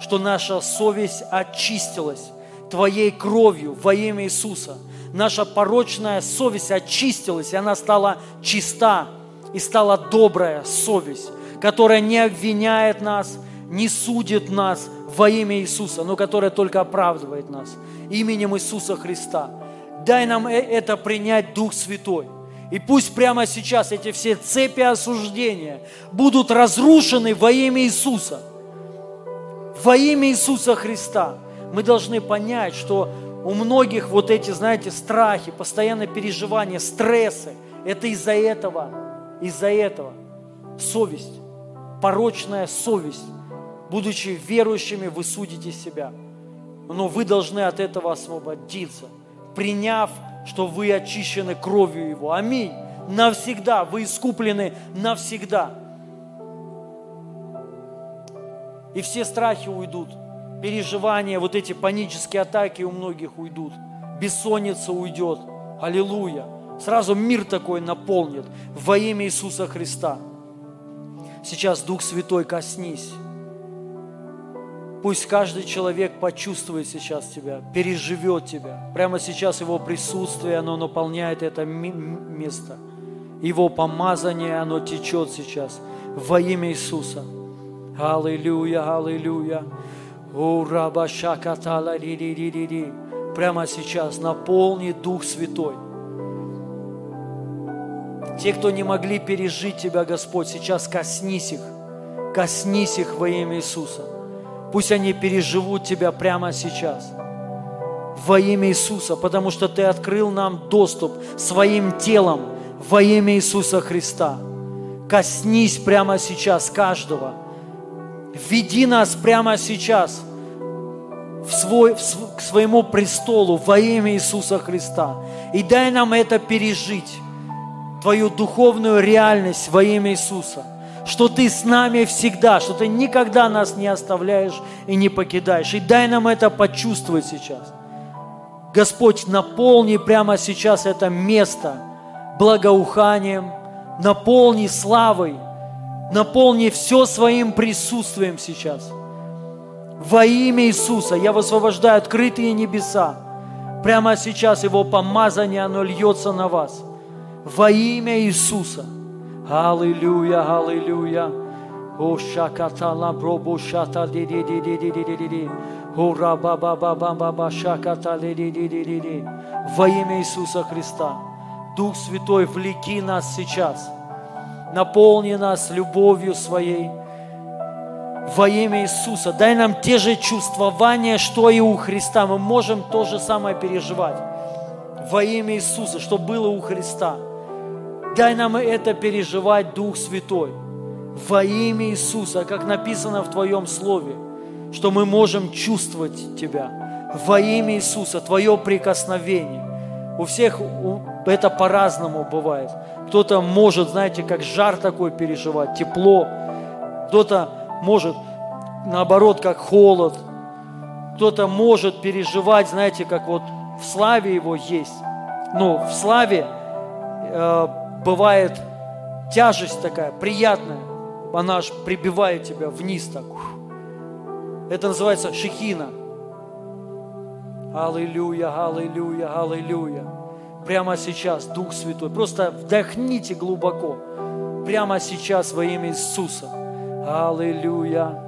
что наша совесть очистилась Твоей кровью во имя Иисуса. Наша порочная совесть очистилась, и она стала чиста, и стала добрая совесть, которая не обвиняет нас, не судит нас во имя Иисуса, но которая только оправдывает нас именем Иисуса Христа. Дай нам э, это принять, Дух Святой. И пусть прямо сейчас эти все цепи осуждения будут разрушены во имя Иисуса – во имя Иисуса Христа мы должны понять, что у многих вот эти, знаете, страхи, постоянные переживания, стрессы, это из-за этого, из-за этого совесть, порочная совесть. Будучи верующими, вы судите себя. Но вы должны от этого освободиться, приняв, что вы очищены кровью Его. Аминь. Навсегда. Вы искуплены навсегда. и все страхи уйдут, переживания, вот эти панические атаки у многих уйдут, бессонница уйдет. Аллилуйя. Сразу мир такой наполнит во имя Иисуса Христа. Сейчас Дух Святой коснись. Пусть каждый человек почувствует сейчас Тебя, переживет Тебя. Прямо сейчас Его присутствие, оно наполняет это место. Его помазание, оно течет сейчас во имя Иисуса. Аллилуйя, аллилуйя. О, рабашакатала, ди ди ди ди ди Прямо сейчас наполни Дух Святой. Те, кто не могли пережить Тебя, Господь, сейчас коснись их. Коснись их во имя Иисуса. Пусть они переживут Тебя прямо сейчас. Во имя Иисуса, потому что Ты открыл нам доступ своим телом во имя Иисуса Христа. Коснись прямо сейчас каждого – Веди нас прямо сейчас в свой, в, к своему престолу во имя Иисуса Христа. И дай нам это пережить, Твою духовную реальность во имя Иисуса. Что Ты с нами всегда, что Ты никогда нас не оставляешь и не покидаешь. И дай нам это почувствовать сейчас. Господь, наполни прямо сейчас это место благоуханием, наполни славой – Наполни все своим присутствием сейчас. Во имя Иисуса я высвобождаю открытые небеса. Прямо сейчас Его помазание, оно льется на вас. Во имя Иисуса. Аллилуйя, аллилуйя. О шакатала бробу шата ди ди ди ди ди ди ди ди ди. О раба ба ба ба ба ба шаката ди ди ди ди ди ди. Во имя Иисуса Христа. Дух Святой, влеки нас сейчас – наполни нас любовью своей во имя Иисуса. Дай нам те же чувствования, что и у Христа. Мы можем то же самое переживать во имя Иисуса, что было у Христа. Дай нам это переживать, Дух Святой, во имя Иисуса, как написано в Твоем Слове, что мы можем чувствовать Тебя во имя Иисуса, Твое прикосновение. У всех это по-разному бывает. Кто-то может, знаете, как жар такой переживать, тепло. Кто-то может, наоборот, как холод. Кто-то может переживать, знаете, как вот в славе его есть. Ну, в славе э, бывает тяжесть такая, приятная. Она аж прибивает тебя вниз так. Это называется шехина. Аллилуйя, аллилуйя, аллилуйя. Прямо сейчас, Дух Святой, просто вдохните глубоко. Прямо сейчас во имя Иисуса. Аллилуйя.